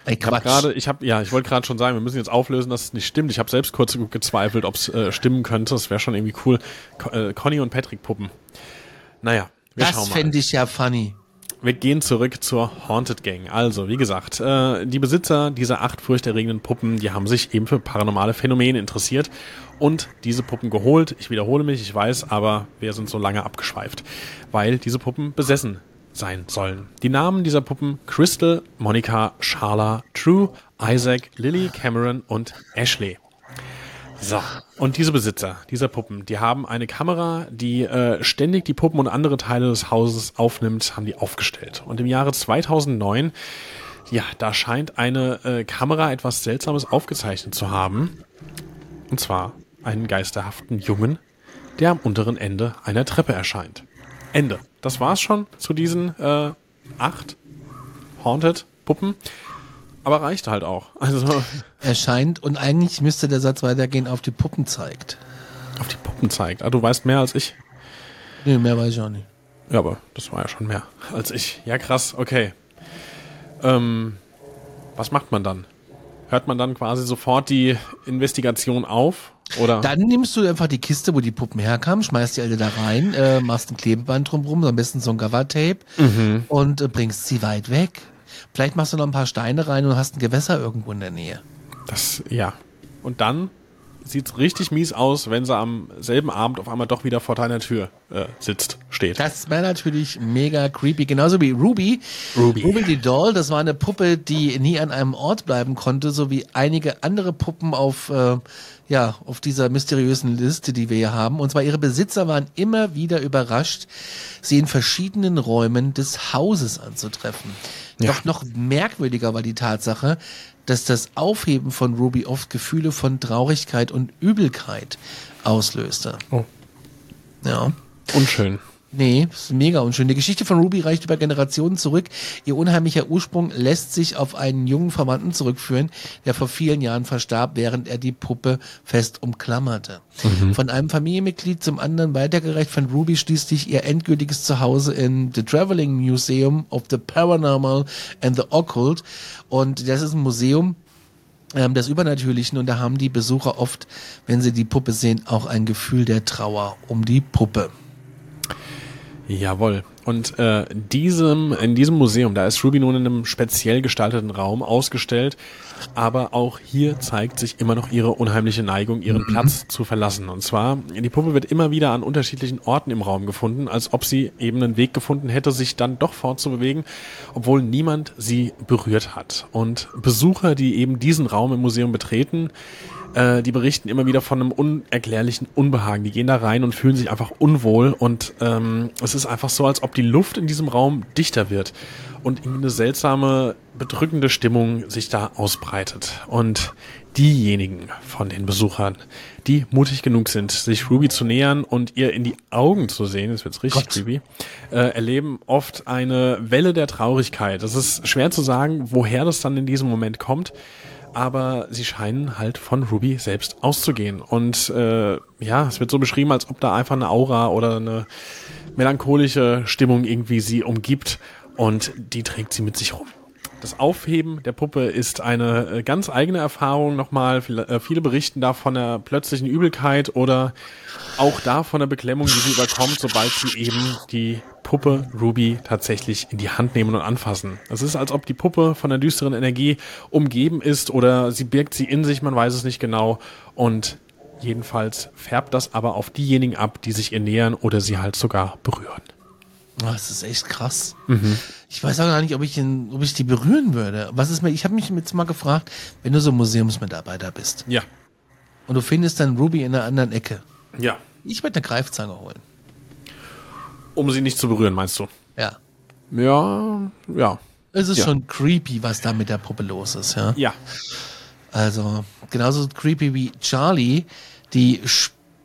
Ey, Ich habe gerade, ich habe, ja, ich wollte gerade schon sagen, wir müssen jetzt auflösen, dass es nicht stimmt. Ich habe selbst kurz gezweifelt, ob es äh, stimmen könnte. Das wäre schon irgendwie cool. Co äh, Conny und Patrick Puppen. Naja, wir Das schauen mal. fände ich ja funny. Wir gehen zurück zur Haunted Gang. Also, wie gesagt, äh, die Besitzer dieser acht furchterregenden Puppen, die haben sich eben für paranormale Phänomene interessiert und diese Puppen geholt. Ich wiederhole mich, ich weiß, aber wir sind so lange abgeschweift, weil diese Puppen besessen sein sollen. Die Namen dieser Puppen Crystal, Monica, Charla, True, Isaac, Lily, Cameron und Ashley. So, und diese Besitzer dieser Puppen, die haben eine Kamera, die äh, ständig die Puppen und andere Teile des Hauses aufnimmt, haben die aufgestellt. Und im Jahre 2009, ja, da scheint eine äh, Kamera etwas Seltsames aufgezeichnet zu haben. Und zwar einen geisterhaften Jungen, der am unteren Ende einer Treppe erscheint. Ende. Das war's schon zu diesen äh, acht Haunted Puppen. Aber reicht halt auch. Also Erscheint und eigentlich müsste der Satz weitergehen, auf die Puppen zeigt. auf die Puppen zeigt. Ah, du weißt mehr als ich. Nee, mehr weiß ich auch nicht. Ja, aber das war ja schon mehr als ich. Ja, krass, okay. Ähm, was macht man dann? Hört man dann quasi sofort die Investigation auf? Oder? Dann nimmst du einfach die Kiste, wo die Puppen herkamen, schmeißt die alle da rein, äh, machst ein Klebeband drumrum, am besten so ein Cover-Tape Mhm. und äh, bringst sie weit weg. Vielleicht machst du noch ein paar Steine rein und hast ein Gewässer irgendwo in der Nähe. Das, ja. Und dann sieht's richtig mies aus, wenn sie am selben Abend auf einmal doch wieder vor deiner Tür äh, sitzt, steht. Das wäre natürlich mega creepy. Genauso wie Ruby. Ruby. Ruby die Doll, das war eine Puppe, die nie an einem Ort bleiben konnte, so wie einige andere Puppen auf, äh, ja, auf dieser mysteriösen Liste, die wir hier haben. Und zwar ihre Besitzer waren immer wieder überrascht, sie in verschiedenen Räumen des Hauses anzutreffen. Ja. Doch noch merkwürdiger war die Tatsache, dass das Aufheben von Ruby oft Gefühle von Traurigkeit und Übelkeit auslöste. Oh. Ja. Unschön. Nee, ist mega unschön. Die Geschichte von Ruby reicht über Generationen zurück. Ihr unheimlicher Ursprung lässt sich auf einen jungen Verwandten zurückführen, der vor vielen Jahren verstarb, während er die Puppe fest umklammerte. Von einem Familienmitglied zum anderen weitergereicht fand Ruby schließlich ihr endgültiges Zuhause in The Traveling Museum of the Paranormal and the Occult. Und das ist ein Museum, ähm, des Übernatürlichen und da haben die Besucher oft, wenn sie die Puppe sehen, auch ein Gefühl der Trauer um die Puppe. Jawohl. Und äh, diesem, in diesem Museum, da ist Ruby nun in einem speziell gestalteten Raum ausgestellt, aber auch hier zeigt sich immer noch ihre unheimliche Neigung, ihren mhm. Platz zu verlassen. Und zwar, die Puppe wird immer wieder an unterschiedlichen Orten im Raum gefunden, als ob sie eben einen Weg gefunden hätte, sich dann doch fortzubewegen, obwohl niemand sie berührt hat. Und Besucher, die eben diesen Raum im Museum betreten, äh, die berichten immer wieder von einem unerklärlichen Unbehagen. Die gehen da rein und fühlen sich einfach unwohl und ähm, es ist einfach so, als ob die Luft in diesem Raum dichter wird und irgendwie eine seltsame, bedrückende Stimmung sich da ausbreitet. Und diejenigen von den Besuchern, die mutig genug sind, sich Ruby zu nähern und ihr in die Augen zu sehen, das wird's richtig Gott. creepy, äh, erleben oft eine Welle der Traurigkeit. Es ist schwer zu sagen, woher das dann in diesem Moment kommt aber sie scheinen halt von Ruby selbst auszugehen. Und äh, ja, es wird so beschrieben, als ob da einfach eine Aura oder eine melancholische Stimmung irgendwie sie umgibt und die trägt sie mit sich rum. Das Aufheben der Puppe ist eine äh, ganz eigene Erfahrung nochmal. Äh, viele berichten da von der plötzlichen Übelkeit oder auch da von der Beklemmung, die sie überkommt, sobald sie eben die Puppe Ruby tatsächlich in die Hand nehmen und anfassen. Es ist, als ob die Puppe von der düsteren Energie umgeben ist oder sie birgt sie in sich, man weiß es nicht genau. Und jedenfalls färbt das aber auf diejenigen ab, die sich ihr nähern oder sie halt sogar berühren. Oh, das ist echt krass. Mhm. Ich weiß auch gar nicht, ob ich, in, ob ich die berühren würde. Was ist mir, ich habe mich jetzt mal gefragt, wenn du so Museumsmitarbeiter bist. Ja. Und du findest dann Ruby in einer anderen Ecke. Ja. Ich würde eine Greifzange holen. Um sie nicht zu berühren, meinst du? Ja. Ja, ja. Es ist ja. schon creepy, was da mit der Puppe los ist, ja. Ja. Also, genauso creepy wie Charlie, die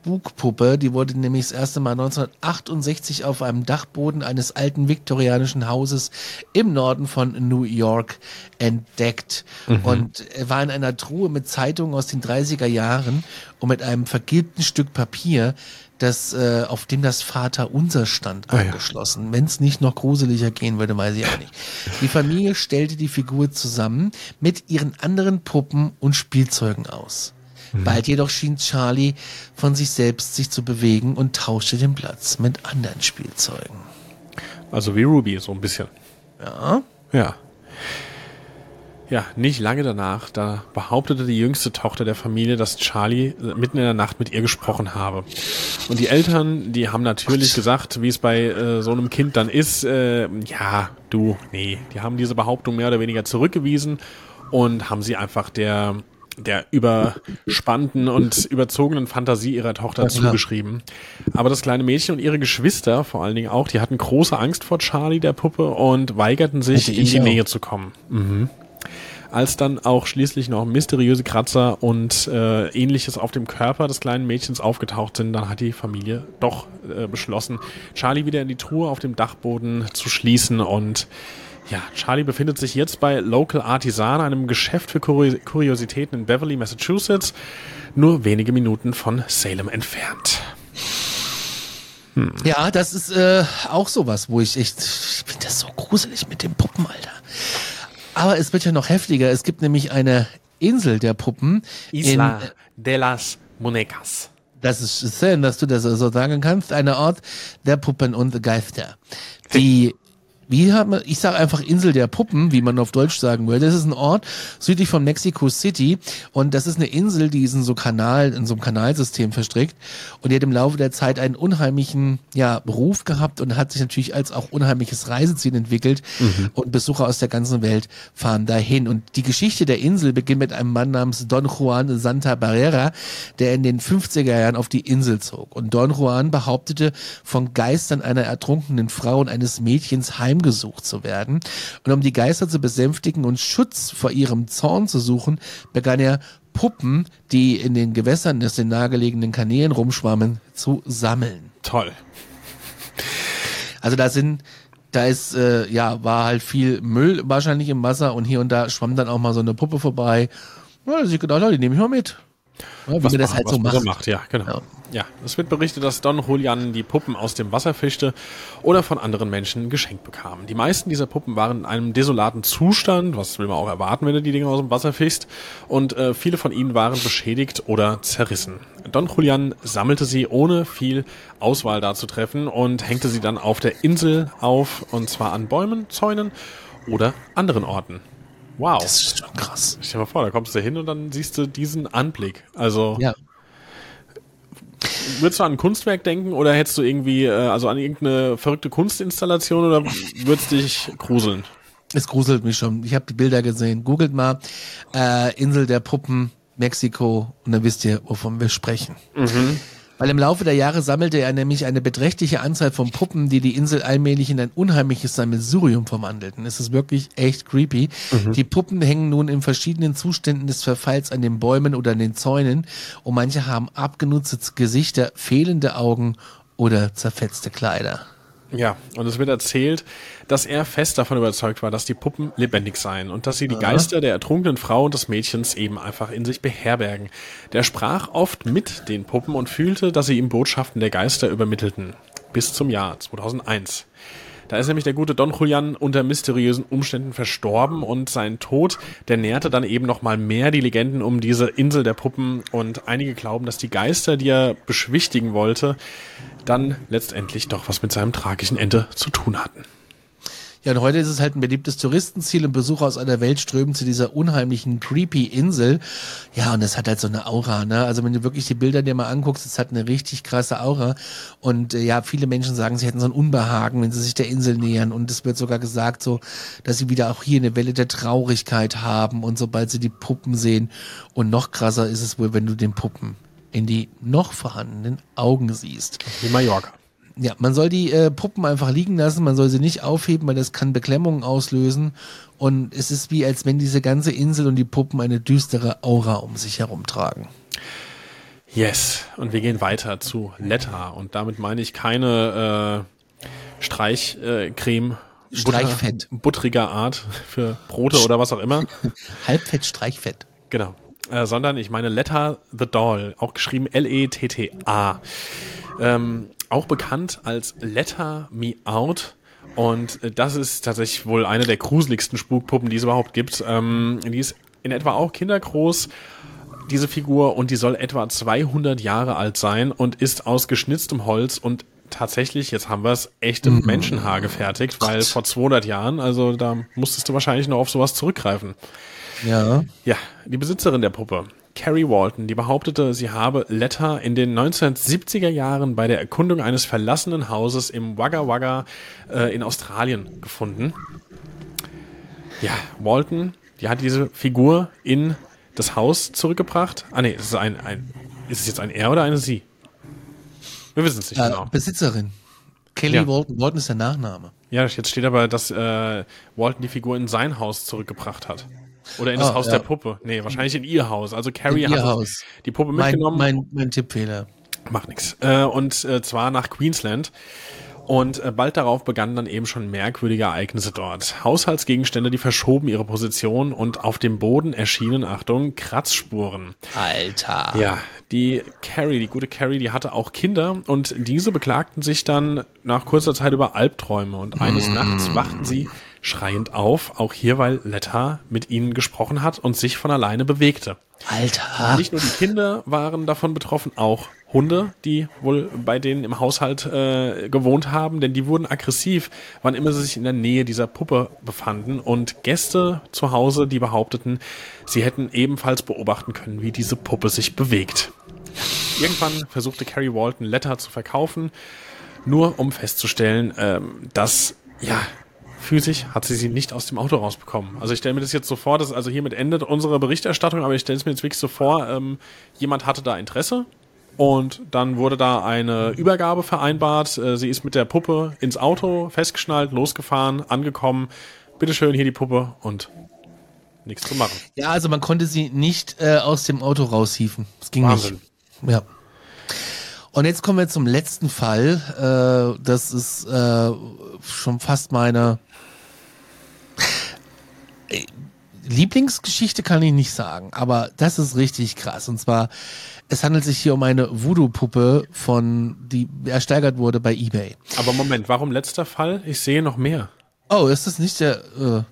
Spukpuppe, die wurde nämlich das erste Mal 1968 auf einem Dachboden eines alten viktorianischen Hauses im Norden von New York entdeckt mhm. und war in einer Truhe mit Zeitungen aus den 30er Jahren und mit einem vergilbten Stück Papier, das, äh, auf dem das Vater unser stand ah, angeschlossen. Ja. Wenn es nicht noch gruseliger gehen würde, weiß ich auch nicht. Die Familie stellte die Figur zusammen mit ihren anderen Puppen und Spielzeugen aus. Mhm. Bald jedoch schien Charlie von sich selbst sich zu bewegen und tauschte den Platz mit anderen Spielzeugen. Also wie Ruby, so ein bisschen. Ja. Ja. Ja, nicht lange danach, da behauptete die jüngste Tochter der Familie, dass Charlie mitten in der Nacht mit ihr gesprochen habe. Und die Eltern, die haben natürlich gesagt, wie es bei äh, so einem Kind dann ist, äh, ja, du, nee, die haben diese Behauptung mehr oder weniger zurückgewiesen und haben sie einfach der der überspannten und überzogenen Fantasie ihrer Tochter ja, zugeschrieben. Aber das kleine Mädchen und ihre Geschwister vor allen Dingen auch, die hatten große Angst vor Charlie, der Puppe, und weigerten sich, in die auch. Nähe zu kommen. Mhm als dann auch schließlich noch mysteriöse Kratzer und äh, ähnliches auf dem Körper des kleinen Mädchens aufgetaucht sind, dann hat die Familie doch äh, beschlossen, Charlie wieder in die Truhe auf dem Dachboden zu schließen und ja, Charlie befindet sich jetzt bei Local Artisan, einem Geschäft für Kuriositäten in Beverly, Massachusetts, nur wenige Minuten von Salem entfernt. Hm. Ja, das ist äh, auch sowas, wo ich echt, ich finde das so gruselig mit dem Puppen, Alter. Aber es wird ja noch heftiger. Es gibt nämlich eine Insel der Puppen. Isla de las Monecas. Das ist schön, dass du das so sagen kannst. Eine Ort der Puppen und Geister. Die wie hat man, ich sage einfach Insel der Puppen, wie man auf Deutsch sagen würde. Das ist ein Ort südlich von Mexico City und das ist eine Insel, die ist in so Kanal, in so einem Kanalsystem verstrickt und die hat im Laufe der Zeit einen unheimlichen, ja, Ruf gehabt und hat sich natürlich als auch unheimliches Reiseziel entwickelt mhm. und Besucher aus der ganzen Welt fahren dahin. Und die Geschichte der Insel beginnt mit einem Mann namens Don Juan Santa Barrera, der in den 50er Jahren auf die Insel zog. Und Don Juan behauptete, von Geistern einer ertrunkenen Frau und eines Mädchens heim heimgesucht zu werden. Und um die Geister zu besänftigen und Schutz vor ihrem Zorn zu suchen, begann er Puppen, die in den Gewässern des den nahegelegenen Kanälen rumschwammen, zu sammeln. Toll. Also da sind da ist, äh, ja, war halt viel Müll wahrscheinlich im Wasser und hier und da schwamm dann auch mal so eine Puppe vorbei. Ja, da ich gedacht, die nehme ich mal mit. Ja, wie man das halt so macht. macht. Ja, genau. Ja. ja, es wird berichtet, dass Don Julian die Puppen aus dem Wasser fischte oder von anderen Menschen geschenkt bekam. Die meisten dieser Puppen waren in einem desolaten Zustand, was will man auch erwarten, wenn du die Dinge aus dem Wasser fischst, und äh, viele von ihnen waren beschädigt oder zerrissen. Don Julian sammelte sie ohne viel Auswahl da zu treffen und hängte sie dann auf der Insel auf, und zwar an Bäumen, Zäunen oder anderen Orten. Wow. Das ist schon krass. Stell dir mal vor, da kommst du hin und dann siehst du diesen Anblick. Also. Ja. Würdest du an ein Kunstwerk denken oder hättest du irgendwie, äh, also an irgendeine verrückte Kunstinstallation oder würdest dich gruseln? Es gruselt mich schon. Ich habe die Bilder gesehen. Googelt mal äh, Insel der Puppen, Mexiko und dann wisst ihr, wovon wir sprechen. Mhm. Weil im Laufe der Jahre sammelte er nämlich eine beträchtliche Anzahl von Puppen, die die Insel allmählich in ein unheimliches Sammelsurium verwandelten. Es ist wirklich echt creepy. Mhm. Die Puppen hängen nun in verschiedenen Zuständen des Verfalls an den Bäumen oder an den Zäunen und manche haben abgenutzte Gesichter, fehlende Augen oder zerfetzte Kleider. Ja, und es wird erzählt, dass er fest davon überzeugt war, dass die Puppen lebendig seien und dass sie die. Geister der ertrunkenen Frau und des Mädchens eben einfach in sich beherbergen. Der sprach oft mit den Puppen und fühlte, dass sie ihm Botschaften der Geister übermittelten. Bis zum Jahr 2001. Da ist nämlich der gute Don Julian unter mysteriösen Umständen verstorben und sein Tod, der nährte dann eben noch mal mehr die Legenden um diese Insel der Puppen und einige glauben, dass die Geister, die er beschwichtigen wollte, dann letztendlich doch was mit seinem tragischen Ende zu tun hatten. Ja, und heute ist es halt ein beliebtes Touristenziel und Besucher aus aller Welt strömen zu dieser unheimlichen creepy Insel. Ja, und es hat halt so eine Aura, ne? Also wenn du wirklich die Bilder dir mal anguckst, es hat eine richtig krasse Aura. Und äh, ja, viele Menschen sagen, sie hätten so ein Unbehagen, wenn sie sich der Insel nähern. Und es wird sogar gesagt so, dass sie wieder auch hier eine Welle der Traurigkeit haben und sobald sie die Puppen sehen. Und noch krasser ist es wohl, wenn du den Puppen in die noch vorhandenen Augen siehst. Wie Mallorca. Ja, man soll die äh, Puppen einfach liegen lassen, man soll sie nicht aufheben, weil das kann Beklemmungen auslösen. Und es ist wie, als wenn diese ganze Insel und die Puppen eine düstere Aura um sich herum tragen. Yes, und wir gehen weiter zu Letta. Und damit meine ich keine äh, Streichcreme. Äh, Streichfett. Butter, buttriger Art für Brote oder was auch immer. Halbfett, Streichfett. Genau. Äh, sondern ich meine Letta the Doll, auch geschrieben L-E-T-T-A. Ähm, auch bekannt als Letter Me Out. Und äh, das ist tatsächlich wohl eine der gruseligsten Spukpuppen, die es überhaupt gibt. Ähm, die ist in etwa auch kindergroß, diese Figur, und die soll etwa 200 Jahre alt sein und ist aus geschnitztem Holz und tatsächlich, jetzt haben wir es, echtem mhm. Menschenhaar gefertigt, weil vor 200 Jahren, also da musstest du wahrscheinlich noch auf sowas zurückgreifen. Ja. Ja, die Besitzerin der Puppe Carrie Walton, die behauptete, sie habe Letter in den 1970er Jahren bei der Erkundung eines verlassenen Hauses im Wagga Wagga äh, in Australien gefunden. Ja, Walton, die hat diese Figur in das Haus zurückgebracht. Ah nee, ist es ein, ein ist es jetzt ein er oder eine sie? Wir wissen es nicht äh, genau. Besitzerin. Kelly ja. Walton. Walton ist der Nachname. Ja, jetzt steht aber, dass äh, Walton die Figur in sein Haus zurückgebracht hat. Oder in das oh, Haus ja. der Puppe. Nee, wahrscheinlich in ihr Haus. Also Carrie in hat Haus. die Puppe mitgenommen. Mein, mein, mein Tippfehler. Macht nichts. Äh, und äh, zwar nach Queensland. Und äh, bald darauf begannen dann eben schon merkwürdige Ereignisse dort. Haushaltsgegenstände, die verschoben ihre Position und auf dem Boden erschienen, Achtung, Kratzspuren. Alter. Ja, die Carrie, die gute Carrie, die hatte auch Kinder und diese beklagten sich dann nach kurzer Zeit über Albträume und eines mm. Nachts wachten sie schreiend auf, auch hier, weil Letta mit ihnen gesprochen hat und sich von alleine bewegte. Alter. Nicht nur die Kinder waren davon betroffen, auch Hunde, die wohl bei denen im Haushalt äh, gewohnt haben, denn die wurden aggressiv, wann immer sie sich in der Nähe dieser Puppe befanden. Und Gäste zu Hause, die behaupteten, sie hätten ebenfalls beobachten können, wie diese Puppe sich bewegt. Irgendwann versuchte Carrie Walton Letter zu verkaufen, nur um festzustellen, ähm, dass ja physisch hat sie sie nicht aus dem Auto rausbekommen. Also ich stelle mir das jetzt so vor, dass also hiermit endet unsere Berichterstattung, aber ich stelle es mir jetzt wirklich so vor, ähm, jemand hatte da Interesse und dann wurde da eine Übergabe vereinbart. Äh, sie ist mit der Puppe ins Auto festgeschnallt, losgefahren, angekommen. Bitteschön, hier die Puppe und nichts zu machen. Ja, also man konnte sie nicht äh, aus dem Auto raushieven. Das ging Wahnsinn. nicht. Ja. Und jetzt kommen wir zum letzten Fall. Äh, das ist äh, schon fast meine Lieblingsgeschichte kann ich nicht sagen, aber das ist richtig krass. Und zwar, es handelt sich hier um eine Voodoo-Puppe von, die ersteigert wurde bei eBay. Aber Moment, warum letzter Fall? Ich sehe noch mehr. Oh, ist das nicht der, äh,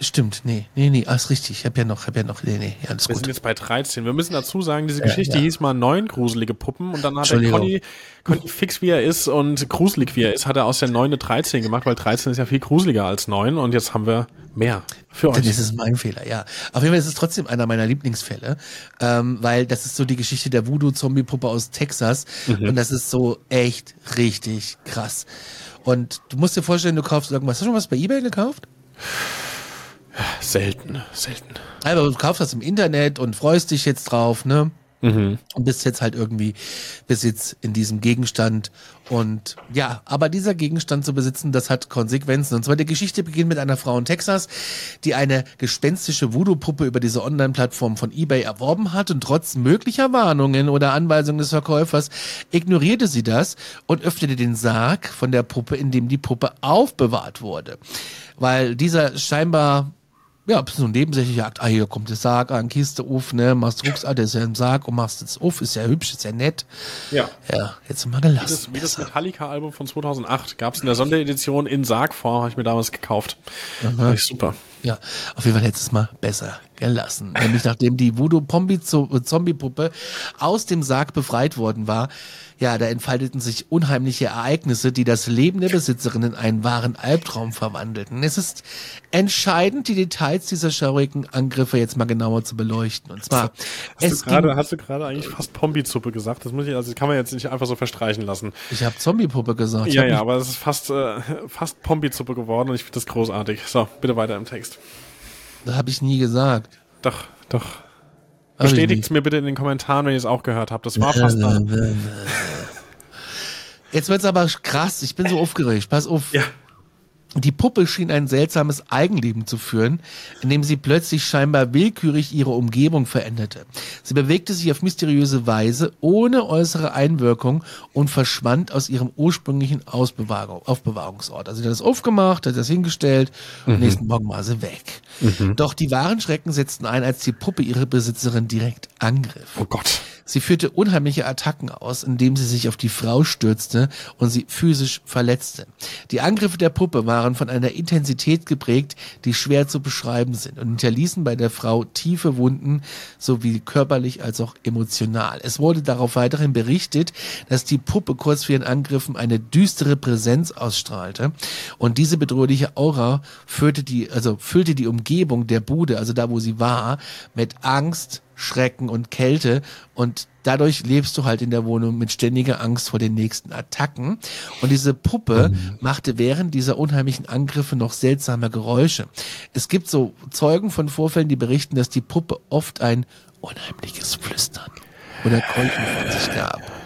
Stimmt, nee, nee, nee, alles richtig. Ich hab ja noch, hab ja noch, nee, nee, alles Wir gut. sind jetzt bei 13. Wir müssen dazu sagen, diese Geschichte ja. hieß mal neun gruselige Puppen und dann hat der. Conny, Conny fix wie er ist und gruselig wie er ist, hat er aus der neun eine 13 gemacht, weil 13 ist ja viel gruseliger als neun und jetzt haben wir mehr für euch. ist es mein Fehler, ja. Auf jeden Fall ist es trotzdem einer meiner Lieblingsfälle, ähm, weil das ist so die Geschichte der Voodoo-Zombie-Puppe aus Texas Mhm. und das ist so echt richtig krass. Und du musst dir vorstellen, du kaufst irgendwas. Hast du schon was bei eBay gekauft? Selten, selten. Also du kaufst das im Internet und freust dich jetzt drauf, ne? Mhm. Und bist jetzt halt irgendwie Besitz in diesem Gegenstand. Und ja, aber dieser Gegenstand zu besitzen, das hat Konsequenzen. Und zwar die Geschichte beginnt mit einer Frau in Texas, die eine gespenstische Voodoo-Puppe über diese Online-Plattform von eBay erworben hat und trotz möglicher Warnungen oder Anweisungen des Verkäufers ignorierte sie das und öffnete den Sarg von der Puppe, in dem die Puppe aufbewahrt wurde. Weil dieser scheinbar ja, so ein nebensächlicher Akt. Ah, hier kommt der Sarg an, Kiste auf, ne, machst Rucksack, der ist ja im Sarg und machst es auf, ist ja hübsch, ist ja nett. Ja. Ja, jetzt mal gelassen. das, wie das Metallica-Album von 2008 gab es in der Sonderedition in Sargform, habe ich mir damals gekauft. Fand ich super. Ja, auf jeden Fall hätte es mal besser gelassen. Nämlich nachdem die Voodoo-Zombie-Puppe aus dem Sarg befreit worden war, ja, da entfalteten sich unheimliche Ereignisse, die das Leben der Besitzerin in einen wahren Albtraum verwandelten. Es ist entscheidend, die Details dieser schaurigen Angriffe jetzt mal genauer zu beleuchten. Und zwar, Hast es du gerade, ging, hast du gerade eigentlich fast Pombezuppe gesagt? Das muss ich, also das kann man jetzt nicht einfach so verstreichen lassen. ich habe Zombie-Puppe gesagt. Ja, ja, aber es ist fast, äh, fast Pombezuppe geworden und ich finde das großartig. So, bitte weiter im Text. Das habe ich nie gesagt. Doch, doch. Bestätigt es mir bitte in den Kommentaren, wenn ihr es auch gehört habt. Das war fast da. Jetzt wird's aber krass. Ich bin so aufgeregt. Pass auf. Ja. Die Puppe schien ein seltsames Eigenleben zu führen, indem sie plötzlich scheinbar willkürlich ihre Umgebung veränderte. Sie bewegte sich auf mysteriöse Weise ohne äußere Einwirkung und verschwand aus ihrem ursprünglichen Ausbewahrung, Aufbewahrungsort. Also sie hat das aufgemacht, hat das hingestellt und nächsten Morgen war sie weg. Doch die wahren Schrecken setzten ein, als die Puppe ihre Besitzerin direkt angriff. Oh Gott. Sie führte unheimliche Attacken aus, indem sie sich auf die Frau stürzte und sie physisch verletzte. Die Angriffe der Puppe waren von einer Intensität geprägt, die schwer zu beschreiben sind und hinterließen bei der Frau tiefe Wunden, sowie körperlich als auch emotional. Es wurde darauf weiterhin berichtet, dass die Puppe kurz vor ihren Angriffen eine düstere Präsenz ausstrahlte und diese bedrohliche Aura führte die, also füllte die Umgebung der Bude, also da wo sie war, mit Angst, Schrecken und Kälte und dadurch lebst du halt in der Wohnung mit ständiger Angst vor den nächsten Attacken und diese Puppe machte während dieser unheimlichen Angriffe noch seltsame Geräusche. Es gibt so Zeugen von Vorfällen, die berichten, dass die Puppe oft ein unheimliches Flüstern oder Keuchen von sich gab.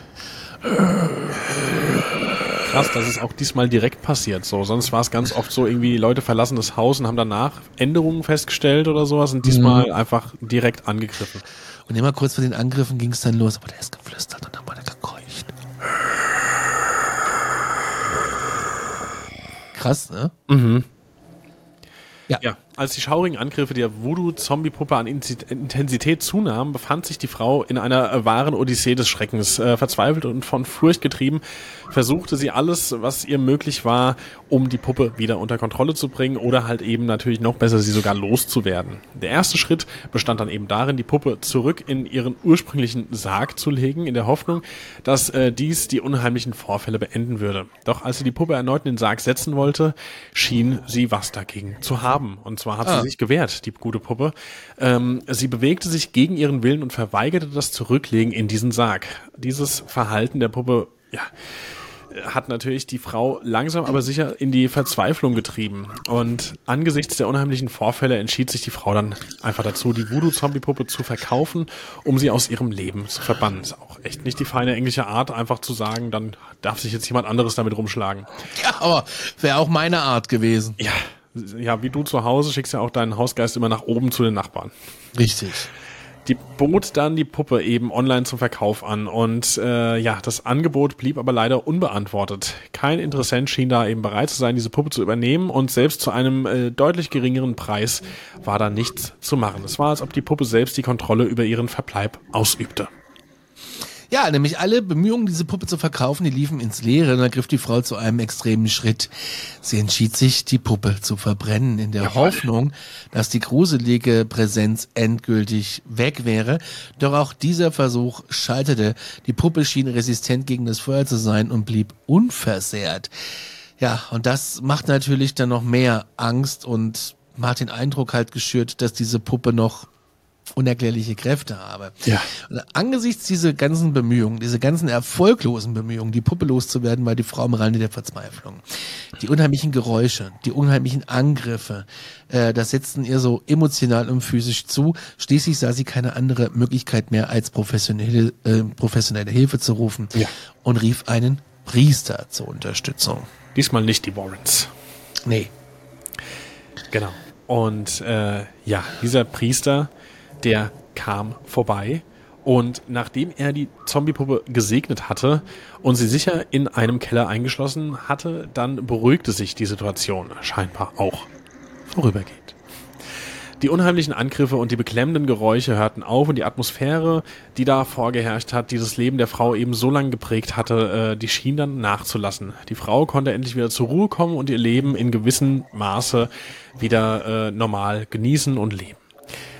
Krass, dass es auch diesmal direkt passiert. So, sonst war es ganz oft so, irgendwie die Leute verlassen das Haus und haben danach Änderungen festgestellt oder sowas und diesmal einfach direkt angegriffen. Und immer kurz vor den Angriffen ging es dann los, aber der ist geflüstert und dann wurde gekeucht. Krass, ne? Ja, als die schaurigen Angriffe der Voodoo-Zombie-Puppe an Intensität zunahmen, befand sich die Frau in einer wahren Odyssee des Schreckens. Äh, verzweifelt und von Furcht getrieben, versuchte sie alles, was ihr möglich war, um die Puppe wieder unter Kontrolle zu bringen oder halt eben natürlich noch besser, sie sogar loszuwerden. Der erste Schritt bestand dann eben darin, die Puppe zurück in ihren ursprünglichen Sarg zu legen, in der Hoffnung, dass äh, dies die unheimlichen Vorfälle beenden würde. Doch als sie die Puppe erneut in den Sarg setzen wollte, schien sie was dagegen zu haben. Und zwar hat sie sich gewehrt, die gute Puppe. Ähm, sie bewegte sich gegen ihren Willen und verweigerte das Zurücklegen in diesen Sarg. Dieses Verhalten der Puppe, ja, hat natürlich die Frau langsam aber sicher in die Verzweiflung getrieben. Und angesichts der unheimlichen Vorfälle entschied sich die Frau dann einfach dazu, die Voodoo-Zombie-Puppe zu verkaufen, um sie aus ihrem Leben zu verbannen. Ist auch echt nicht die feine englische Art, einfach zu sagen, dann darf sich jetzt jemand anderes damit rumschlagen. Ja, aber wäre auch meine Art gewesen. Ja, ja, wie du zu Hause schickst ja auch deinen Hausgeist immer nach oben zu den Nachbarn. Richtig. Die bot dann die Puppe eben online zum Verkauf an und äh, ja, das Angebot blieb aber leider unbeantwortet. Kein Interessent schien da eben bereit zu sein, diese Puppe zu übernehmen und selbst zu einem äh, deutlich geringeren Preis war da nichts zu machen. Es war, als ob die Puppe selbst die Kontrolle über ihren Verbleib ausübte. Ja, nämlich alle Bemühungen, diese Puppe zu verkaufen, die liefen ins Leere. Und da griff die Frau zu einem extremen Schritt. Sie entschied sich, die Puppe zu verbrennen, in der Jawohl. Hoffnung, dass die gruselige Präsenz endgültig weg wäre. Doch auch dieser Versuch scheiterte. Die Puppe schien resistent gegen das Feuer zu sein und blieb unversehrt. Ja, und das macht natürlich dann noch mehr Angst und man hat den Eindruck halt geschürt, dass diese Puppe noch unerklärliche Kräfte habe. Ja. Und angesichts dieser ganzen Bemühungen, diese ganzen erfolglosen Bemühungen, die Puppe loszuwerden, war die Frau am Rande der Verzweiflung. Die unheimlichen Geräusche, die unheimlichen Angriffe, äh, das setzten ihr so emotional und physisch zu. Schließlich sah sie keine andere Möglichkeit mehr, als professionelle, äh, professionelle Hilfe zu rufen ja. und rief einen Priester zur Unterstützung. Diesmal nicht die Warrens. Nee. Genau. Und äh, ja, dieser Priester der kam vorbei und nachdem er die Zombie-Puppe gesegnet hatte und sie sicher in einem Keller eingeschlossen hatte, dann beruhigte sich die Situation scheinbar auch vorübergehend. Die unheimlichen Angriffe und die beklemmenden Geräusche hörten auf und die Atmosphäre, die da vorgeherrscht hat, die das Leben der Frau eben so lange geprägt hatte, äh, die schien dann nachzulassen. Die Frau konnte endlich wieder zur Ruhe kommen und ihr Leben in gewissem Maße wieder äh, normal genießen und leben.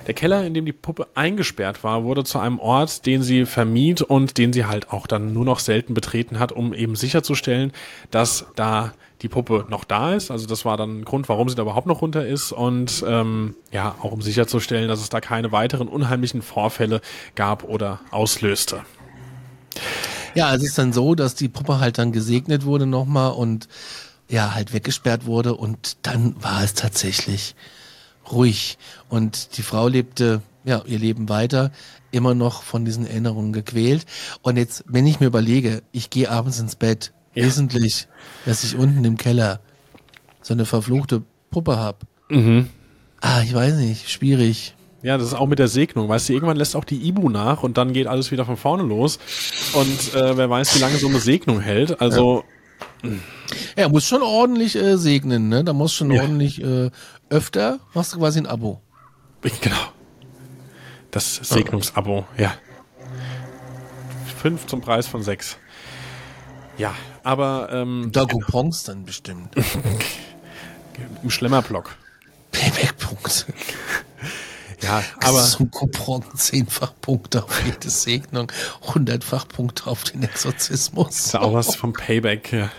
Der Keller, in dem die Puppe eingesperrt war, wurde zu einem Ort, den sie vermied und den sie halt auch dann nur noch selten betreten hat, um eben sicherzustellen, dass da die Puppe noch da ist. Also das war dann ein Grund, warum sie da überhaupt noch runter ist und ähm, ja, auch um sicherzustellen, dass es da keine weiteren unheimlichen Vorfälle gab oder auslöste. Ja, es ist dann so, dass die Puppe halt dann gesegnet wurde nochmal und ja, halt weggesperrt wurde und dann war es tatsächlich ruhig. Und die Frau lebte ja ihr Leben weiter, immer noch von diesen Erinnerungen gequält. Und jetzt, wenn ich mir überlege, ich gehe abends ins Bett, ja. wissentlich, dass ich unten im Keller so eine verfluchte Puppe hab. Mhm. Ah, ich weiß nicht, schwierig. Ja, das ist auch mit der Segnung. Weißt du, irgendwann lässt auch die Ibu nach und dann geht alles wieder von vorne los. Und äh, wer weiß, wie lange so eine Segnung hält. Also. Ja. Er muss schon ordentlich äh, segnen, ne? Da muss schon ja. ordentlich äh, öfter machst du quasi ein Abo. Genau. Das Segnungsabo, ja. Fünf zum Preis von sechs. Ja, aber ähm, da Coupons dann bestimmt. Im Schlemmerblock. Payback-Punkt. Ja, aber. So ein Coupon, zehnfach Punkte auf jede Segnung, hundertfach Punkte auf den Exorzismus. Das ist auch was vom Payback, ja.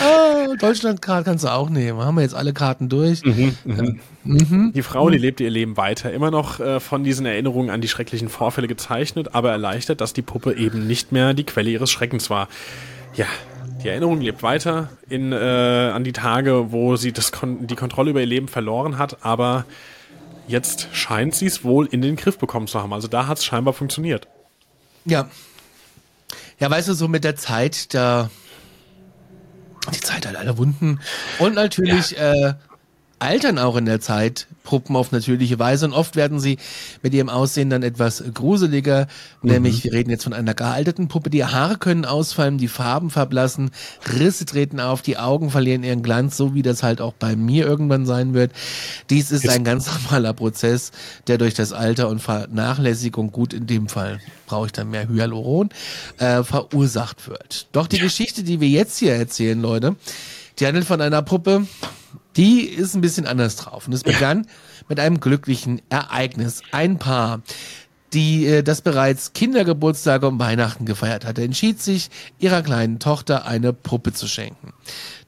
Ah, Deutschlandkarte kannst du auch nehmen. Haben wir jetzt alle Karten durch. Mhm, mhm. Mhm. Die Frau, die lebte ihr Leben weiter. Immer noch äh, von diesen Erinnerungen an die schrecklichen Vorfälle gezeichnet, aber erleichtert, dass die Puppe eben nicht mehr die Quelle ihres Schreckens war. Ja, die Erinnerung lebt weiter in, äh, an die Tage, wo sie das Kon die Kontrolle über ihr Leben verloren hat, aber jetzt scheint sie es wohl in den Griff bekommen zu haben. Also da hat es scheinbar funktioniert. Ja. Ja, weißt du, so mit der Zeit, da die Zeit hat alle Wunden. Und natürlich ja. äh, altern auch in der Zeit Puppen auf natürliche Weise und oft werden sie mit ihrem Aussehen dann etwas gruseliger. Mhm. Nämlich, wir reden jetzt von einer gealterten Puppe. Die Haare können ausfallen, die Farben verblassen, Risse treten auf, die Augen verlieren ihren Glanz, so wie das halt auch bei mir irgendwann sein wird. Dies ist jetzt. ein ganz normaler Prozess, der durch das Alter und Vernachlässigung, gut in dem Fall brauche ich dann mehr Hyaluron, äh, verursacht wird. Doch die ja. Geschichte, die wir jetzt hier erzählen, Leute, die handelt von einer Puppe, die ist ein bisschen anders drauf. Und es begann ja. mit einem glücklichen Ereignis. Ein Paar, die äh, das bereits Kindergeburtstage und Weihnachten gefeiert hatte, entschied sich, ihrer kleinen Tochter eine Puppe zu schenken.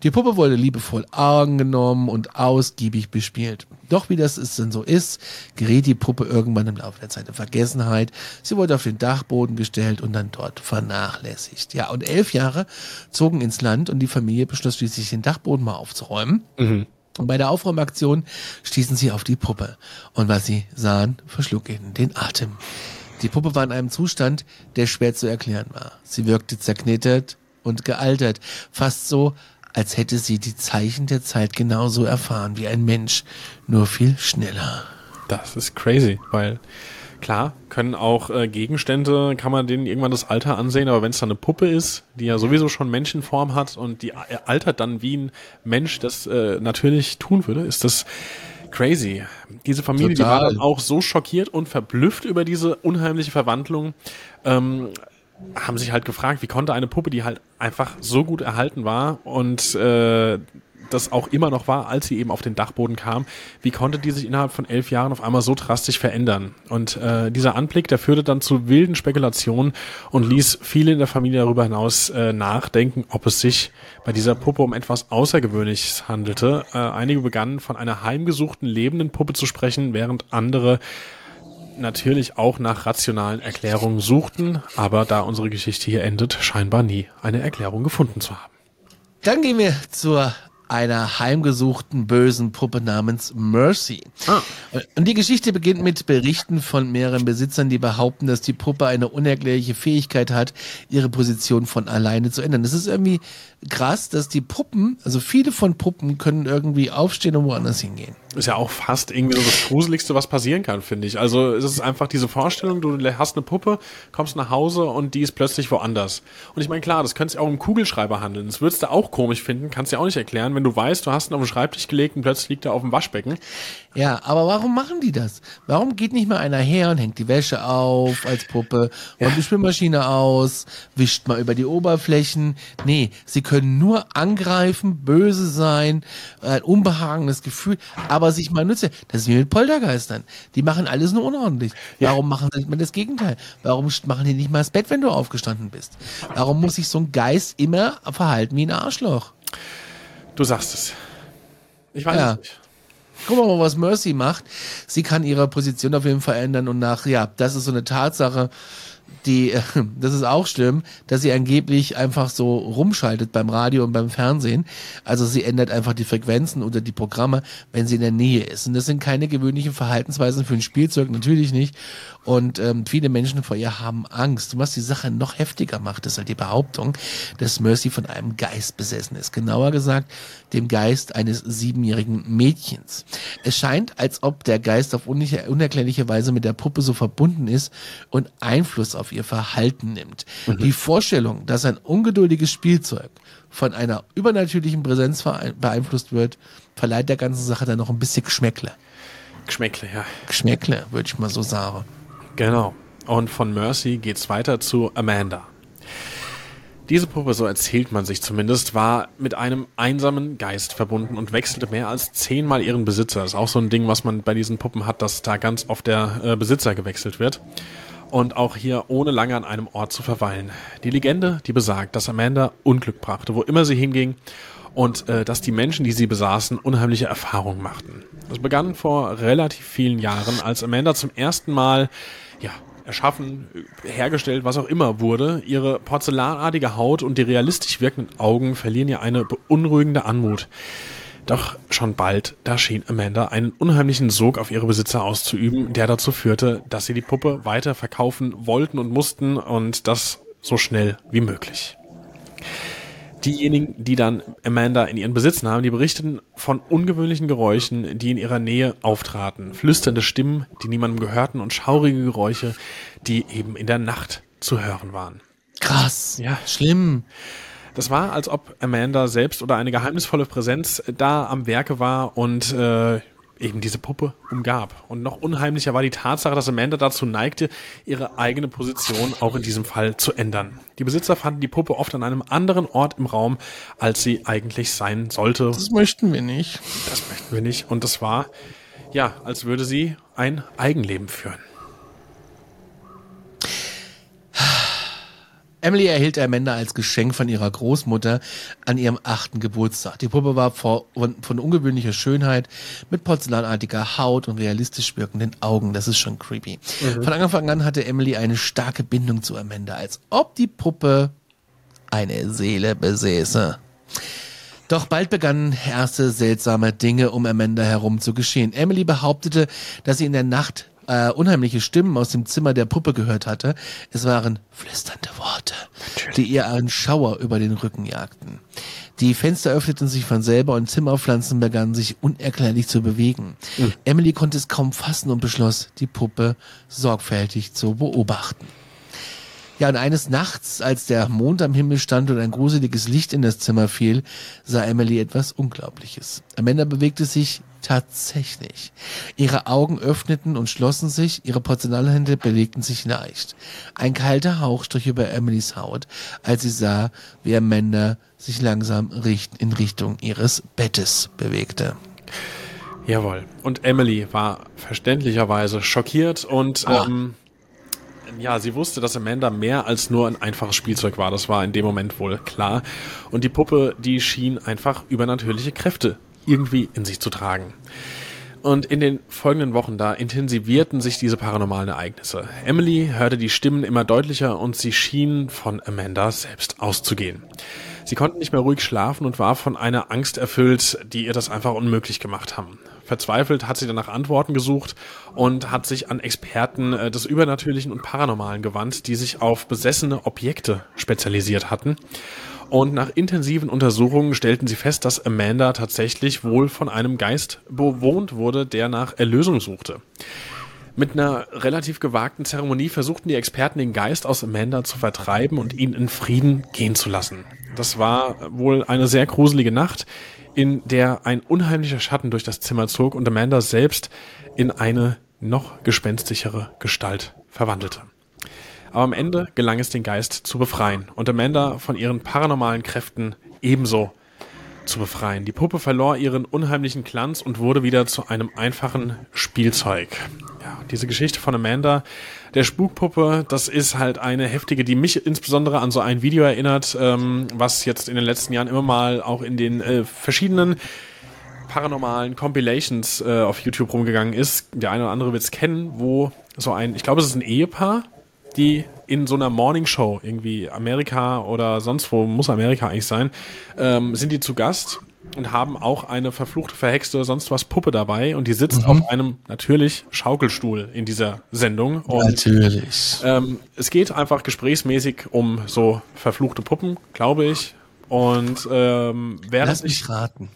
Die Puppe wurde liebevoll angenommen und ausgiebig bespielt. Doch wie das ist denn so ist, geriet die Puppe irgendwann im Laufe der Zeit in Vergessenheit. Sie wurde auf den Dachboden gestellt und dann dort vernachlässigt. Ja, und elf Jahre zogen ins Land und die Familie beschloss schließlich, den Dachboden mal aufzuräumen. Mhm. Und bei der Aufräumaktion stießen sie auf die Puppe. Und was sie sahen, verschlug ihnen den Atem. Die Puppe war in einem Zustand, der schwer zu erklären war. Sie wirkte zerknittert und gealtert, fast so, als hätte sie die Zeichen der Zeit genauso erfahren wie ein Mensch, nur viel schneller. Das ist crazy, weil Klar, können auch äh, Gegenstände, kann man denen irgendwann das Alter ansehen, aber wenn es dann eine Puppe ist, die ja sowieso schon Menschenform hat und die äh, altert dann wie ein Mensch das äh, natürlich tun würde, ist das crazy. Diese Familie, Total. die war dann auch so schockiert und verblüfft über diese unheimliche Verwandlung, ähm, haben sich halt gefragt, wie konnte eine Puppe, die halt einfach so gut erhalten war und äh, das auch immer noch war, als sie eben auf den Dachboden kam. Wie konnte die sich innerhalb von elf Jahren auf einmal so drastisch verändern? Und äh, dieser Anblick, der führte dann zu wilden Spekulationen und ließ viele in der Familie darüber hinaus äh, nachdenken, ob es sich bei dieser Puppe um etwas Außergewöhnliches handelte. Äh, einige begannen von einer heimgesuchten lebenden Puppe zu sprechen, während andere natürlich auch nach rationalen Erklärungen suchten, aber da unsere Geschichte hier endet, scheinbar nie eine Erklärung gefunden zu haben. Dann gehen wir zur einer heimgesuchten bösen Puppe namens Mercy. Ah. Und die Geschichte beginnt mit Berichten von mehreren Besitzern, die behaupten, dass die Puppe eine unerklärliche Fähigkeit hat, ihre Position von alleine zu ändern. Das ist irgendwie krass, dass die Puppen, also viele von Puppen können irgendwie aufstehen und woanders hingehen. Ist ja auch fast irgendwie so das Gruseligste, was passieren kann, finde ich. Also es ist einfach diese Vorstellung, du hast eine Puppe, kommst nach Hause und die ist plötzlich woanders. Und ich meine, klar, das könnte sich auch im Kugelschreiber handeln. Das würdest du auch komisch finden, kannst du ja auch nicht erklären, wenn du weißt, du hast ihn auf den Schreibtisch gelegt und plötzlich liegt er auf dem Waschbecken. Ja, aber warum machen die das? Warum geht nicht mal einer her und hängt die Wäsche auf als Puppe, ja. die Spülmaschine aus, wischt mal über die Oberflächen? Nee, sie können nur angreifen, böse sein, ein unbehagendes Gefühl, aber sich mal nützen. Das ist wie mit Poltergeistern. Die machen alles nur unordentlich. Ja. Warum machen sie nicht mal das Gegenteil? Warum machen die nicht mal das Bett, wenn du aufgestanden bist? Warum muss sich so ein Geist immer verhalten wie ein Arschloch? Du sagst es. Ich weiß ja. es nicht. Guck mal, was Mercy macht. Sie kann ihre Position auf jeden Fall ändern und nach, ja, das ist so eine Tatsache, die, das ist auch schlimm, dass sie angeblich einfach so rumschaltet beim Radio und beim Fernsehen. Also sie ändert einfach die Frequenzen oder die Programme, wenn sie in der Nähe ist. Und das sind keine gewöhnlichen Verhaltensweisen für ein Spielzeug, natürlich nicht. Und ähm, viele Menschen vor ihr haben Angst. Und was die Sache noch heftiger macht, ist halt die Behauptung, dass Mercy von einem Geist besessen ist. Genauer gesagt, dem Geist eines siebenjährigen Mädchens. Es scheint, als ob der Geist auf unerklärliche Weise mit der Puppe so verbunden ist und Einfluss auf ihr Verhalten nimmt. Mhm. Die Vorstellung, dass ein ungeduldiges Spielzeug von einer übernatürlichen Präsenz beeinflusst wird, verleiht der ganzen Sache dann noch ein bisschen Geschmäckle. Geschmäckle, ja. Geschmäckle, würde ich mal so sagen. Genau. Und von Mercy geht's weiter zu Amanda. Diese Puppe, so erzählt man sich zumindest, war mit einem einsamen Geist verbunden und wechselte mehr als zehnmal ihren Besitzer. Das ist auch so ein Ding, was man bei diesen Puppen hat, dass da ganz oft der äh, Besitzer gewechselt wird und auch hier ohne lange an einem Ort zu verweilen. Die Legende, die besagt, dass Amanda Unglück brachte, wo immer sie hinging und äh, dass die Menschen, die sie besaßen, unheimliche Erfahrungen machten. Das begann vor relativ vielen Jahren, als Amanda zum ersten Mal, ja, erschaffen, hergestellt, was auch immer wurde. Ihre porzellanartige Haut und die realistisch wirkenden Augen verlieren ihr eine beunruhigende Anmut. Doch schon bald, da schien Amanda einen unheimlichen Sog auf ihre Besitzer auszuüben, der dazu führte, dass sie die Puppe weiter verkaufen wollten und mussten und das so schnell wie möglich. Diejenigen, die dann Amanda in ihren Besitz nahmen, die berichteten von ungewöhnlichen Geräuschen, die in ihrer Nähe auftraten. Flüsternde Stimmen, die niemandem gehörten und schaurige Geräusche, die eben in der Nacht zu hören waren. Krass. Ja. Schlimm. Das war, als ob Amanda selbst oder eine geheimnisvolle Präsenz da am Werke war und äh, eben diese Puppe umgab. Und noch unheimlicher war die Tatsache, dass Amanda dazu neigte, ihre eigene Position auch in diesem Fall zu ändern. Die Besitzer fanden die Puppe oft an einem anderen Ort im Raum, als sie eigentlich sein sollte. Das möchten wir nicht. Das möchten wir nicht. Und das war, ja, als würde sie ein Eigenleben führen. Emily erhielt Amanda als Geschenk von ihrer Großmutter an ihrem achten Geburtstag. Die Puppe war von, von ungewöhnlicher Schönheit, mit porzellanartiger Haut und realistisch wirkenden Augen. Das ist schon creepy. Mhm. Von Anfang an hatte Emily eine starke Bindung zu Amanda, als ob die Puppe eine Seele besäße. Doch bald begannen erste seltsame Dinge um Amanda herum zu geschehen. Emily behauptete, dass sie in der Nacht äh, unheimliche Stimmen aus dem Zimmer der Puppe gehört hatte. Es waren flüsternde Worte, die ihr einen Schauer über den Rücken jagten. Die Fenster öffneten sich von selber und Zimmerpflanzen begannen sich unerklärlich zu bewegen. Mhm. Emily konnte es kaum fassen und beschloss, die Puppe sorgfältig zu beobachten. Ja, und eines Nachts, als der Mond am Himmel stand und ein gruseliges Licht in das Zimmer fiel, sah Emily etwas Unglaubliches. Amanda bewegte sich tatsächlich. Ihre Augen öffneten und schlossen sich, ihre Porzellanhände belegten sich leicht. Ein kalter Hauch strich über Emilys Haut, als sie sah, wie Amanda sich langsam in Richtung ihres Bettes bewegte. Jawohl. Und Emily war verständlicherweise schockiert und ah. ähm, ja, sie wusste, dass Amanda mehr als nur ein einfaches Spielzeug war. Das war in dem Moment wohl klar. Und die Puppe, die schien einfach übernatürliche Kräfte irgendwie in sich zu tragen. Und in den folgenden Wochen da intensivierten sich diese paranormalen Ereignisse. Emily hörte die Stimmen immer deutlicher und sie schien von Amanda selbst auszugehen. Sie konnte nicht mehr ruhig schlafen und war von einer Angst erfüllt, die ihr das einfach unmöglich gemacht haben. Verzweifelt hat sie dann nach Antworten gesucht und hat sich an Experten äh, des Übernatürlichen und Paranormalen gewandt, die sich auf besessene Objekte spezialisiert hatten. Und nach intensiven Untersuchungen stellten sie fest, dass Amanda tatsächlich wohl von einem Geist bewohnt wurde, der nach Erlösung suchte. Mit einer relativ gewagten Zeremonie versuchten die Experten den Geist aus Amanda zu vertreiben und ihn in Frieden gehen zu lassen. Das war wohl eine sehr gruselige Nacht, in der ein unheimlicher Schatten durch das Zimmer zog und Amanda selbst in eine noch gespenstischere Gestalt verwandelte. Aber am Ende gelang es den Geist zu befreien und Amanda von ihren paranormalen Kräften ebenso zu befreien. Die Puppe verlor ihren unheimlichen Glanz und wurde wieder zu einem einfachen Spielzeug. Ja, diese Geschichte von Amanda, der Spukpuppe, das ist halt eine heftige, die mich insbesondere an so ein Video erinnert, ähm, was jetzt in den letzten Jahren immer mal auch in den äh, verschiedenen paranormalen Compilations äh, auf YouTube rumgegangen ist. Der eine oder andere wird es kennen, wo so ein, ich glaube, es ist ein Ehepaar, die in so einer Morning Show, irgendwie Amerika oder sonst wo, muss Amerika eigentlich sein, ähm, sind die zu Gast und haben auch eine verfluchte, verhexte, sonst was Puppe dabei und die sitzt mhm. auf einem natürlich Schaukelstuhl in dieser Sendung. Und, natürlich. Ähm, es geht einfach gesprächsmäßig um so verfluchte Puppen, glaube ich. Und ähm, wer Lass mich raten.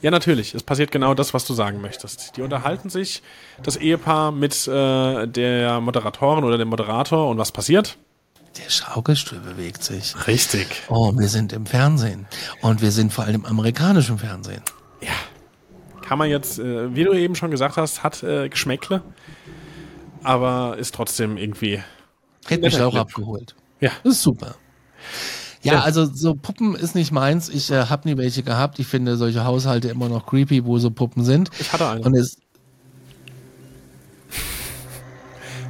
Ja, natürlich. Es passiert genau das, was du sagen möchtest. Die unterhalten sich, das Ehepaar, mit äh, der Moderatorin oder dem Moderator und was passiert? Der Schaukelstuhl bewegt sich. Richtig. Oh, wir sind im Fernsehen. Und wir sind vor allem im amerikanischen Fernsehen. Ja. Kann man jetzt, äh, wie du eben schon gesagt hast, hat äh, Geschmäckle, aber ist trotzdem irgendwie. Hätte mich auch abgeholt. Ja. Das ist super. Ja, also so Puppen ist nicht meins. Ich äh, habe nie welche gehabt. Ich finde solche Haushalte immer noch creepy, wo so Puppen sind. Ich hatte eine. Und es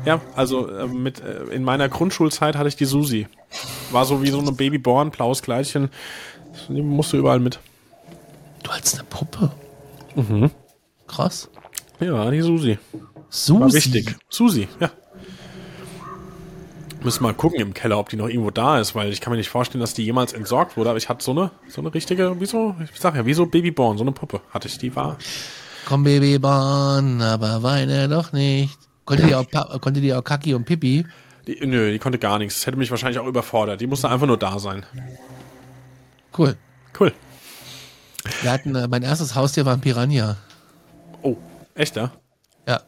ja, also äh, mit äh, in meiner Grundschulzeit hatte ich die Susi. War so wie so eine Babyborn, blaues Kleidchen. Die musste überall mit. Du als eine Puppe? Mhm. Krass. Ja, die Susi. Susi. War wichtig. Susi, ja. Müssen mal gucken im Keller, ob die noch irgendwo da ist, weil ich kann mir nicht vorstellen, dass die jemals entsorgt wurde, aber ich hatte so eine, so eine richtige, wie so, ich sag ja, wie so Babyborn, so eine Puppe hatte ich, die war. Komm Babyborn, aber weine doch nicht. Konnte die auch, konnte die auch Kaki und Pipi? Die, nö, die konnte gar nichts. Das hätte mich wahrscheinlich auch überfordert. Die musste einfach nur da sein. Cool. Cool. Wir hatten, äh, mein erstes Haustier war ein Piranha. Oh, echt, ja? Ja.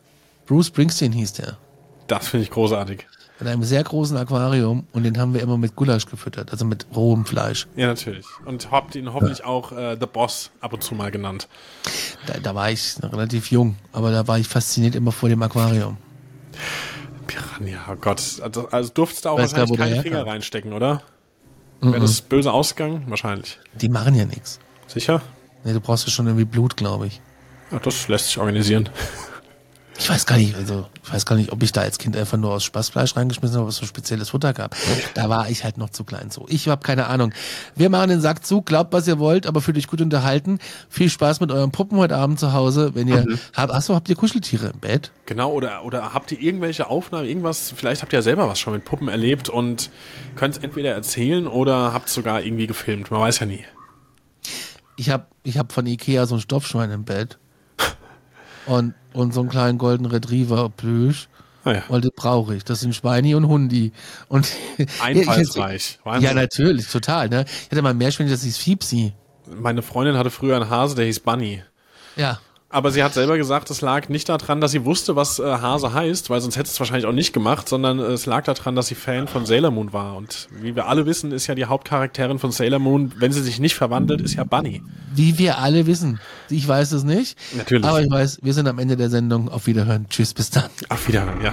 Bruce Springsteen hieß der. Das finde ich großartig in einem sehr großen Aquarium und den haben wir immer mit Gulasch gefüttert, also mit rohem Fleisch. Ja, natürlich. Und habt ihn hoffentlich ja. auch äh, The Boss ab und zu mal genannt. Da, da, war ich relativ jung, aber da war ich fasziniert immer vor dem Aquarium. Piranha, oh Gott. Also, also durftest du auch Weiß wahrscheinlich keine Finger reinstecken, oder? Mhm. Wäre das böse Ausgang? Wahrscheinlich. Die machen ja nichts. Sicher? Nee, du brauchst ja schon irgendwie Blut, glaube ich. Ja, das lässt sich organisieren. Ich weiß gar nicht, also ich weiß gar nicht, ob ich da als Kind einfach nur aus Spaßfleisch reingeschmissen habe, es so spezielles Futter gab. Da war ich halt noch zu klein so. Ich habe keine Ahnung. Wir machen den Sack zu, glaubt, was ihr wollt, aber fühlt euch gut unterhalten. Viel Spaß mit euren Puppen heute Abend zu Hause. Wenn ihr mhm. habt, achso, habt ihr Kuscheltiere im Bett? Genau, oder, oder habt ihr irgendwelche Aufnahmen, irgendwas, vielleicht habt ihr ja selber was schon mit Puppen erlebt und könnt es entweder erzählen oder habt sogar irgendwie gefilmt. Man weiß ja nie. Ich habe ich hab von Ikea so ein Stoffschwein im Bett. Und, und so einen kleinen Golden Retriever Plüsch. Ah ja. Weil das brauche ich. Das sind Schweini und Hundi. Und Einfallsreich. ja, natürlich, total. Ne? Ich hatte mal mehr Meerschweinchen, das hieß Fiepsi. Meine Freundin hatte früher einen Hase, der hieß Bunny. Ja. Aber sie hat selber gesagt, es lag nicht daran, dass sie wusste, was äh, Hase heißt, weil sonst hätte es wahrscheinlich auch nicht gemacht, sondern äh, es lag daran, dass sie Fan von Sailor Moon war. Und wie wir alle wissen, ist ja die Hauptcharakterin von Sailor Moon, wenn sie sich nicht verwandelt, ist ja Bunny. Wie wir alle wissen. Ich weiß es nicht. Natürlich. Aber ich weiß, wir sind am Ende der Sendung. Auf Wiederhören. Tschüss, bis dann. Auf Wiederhören, ja.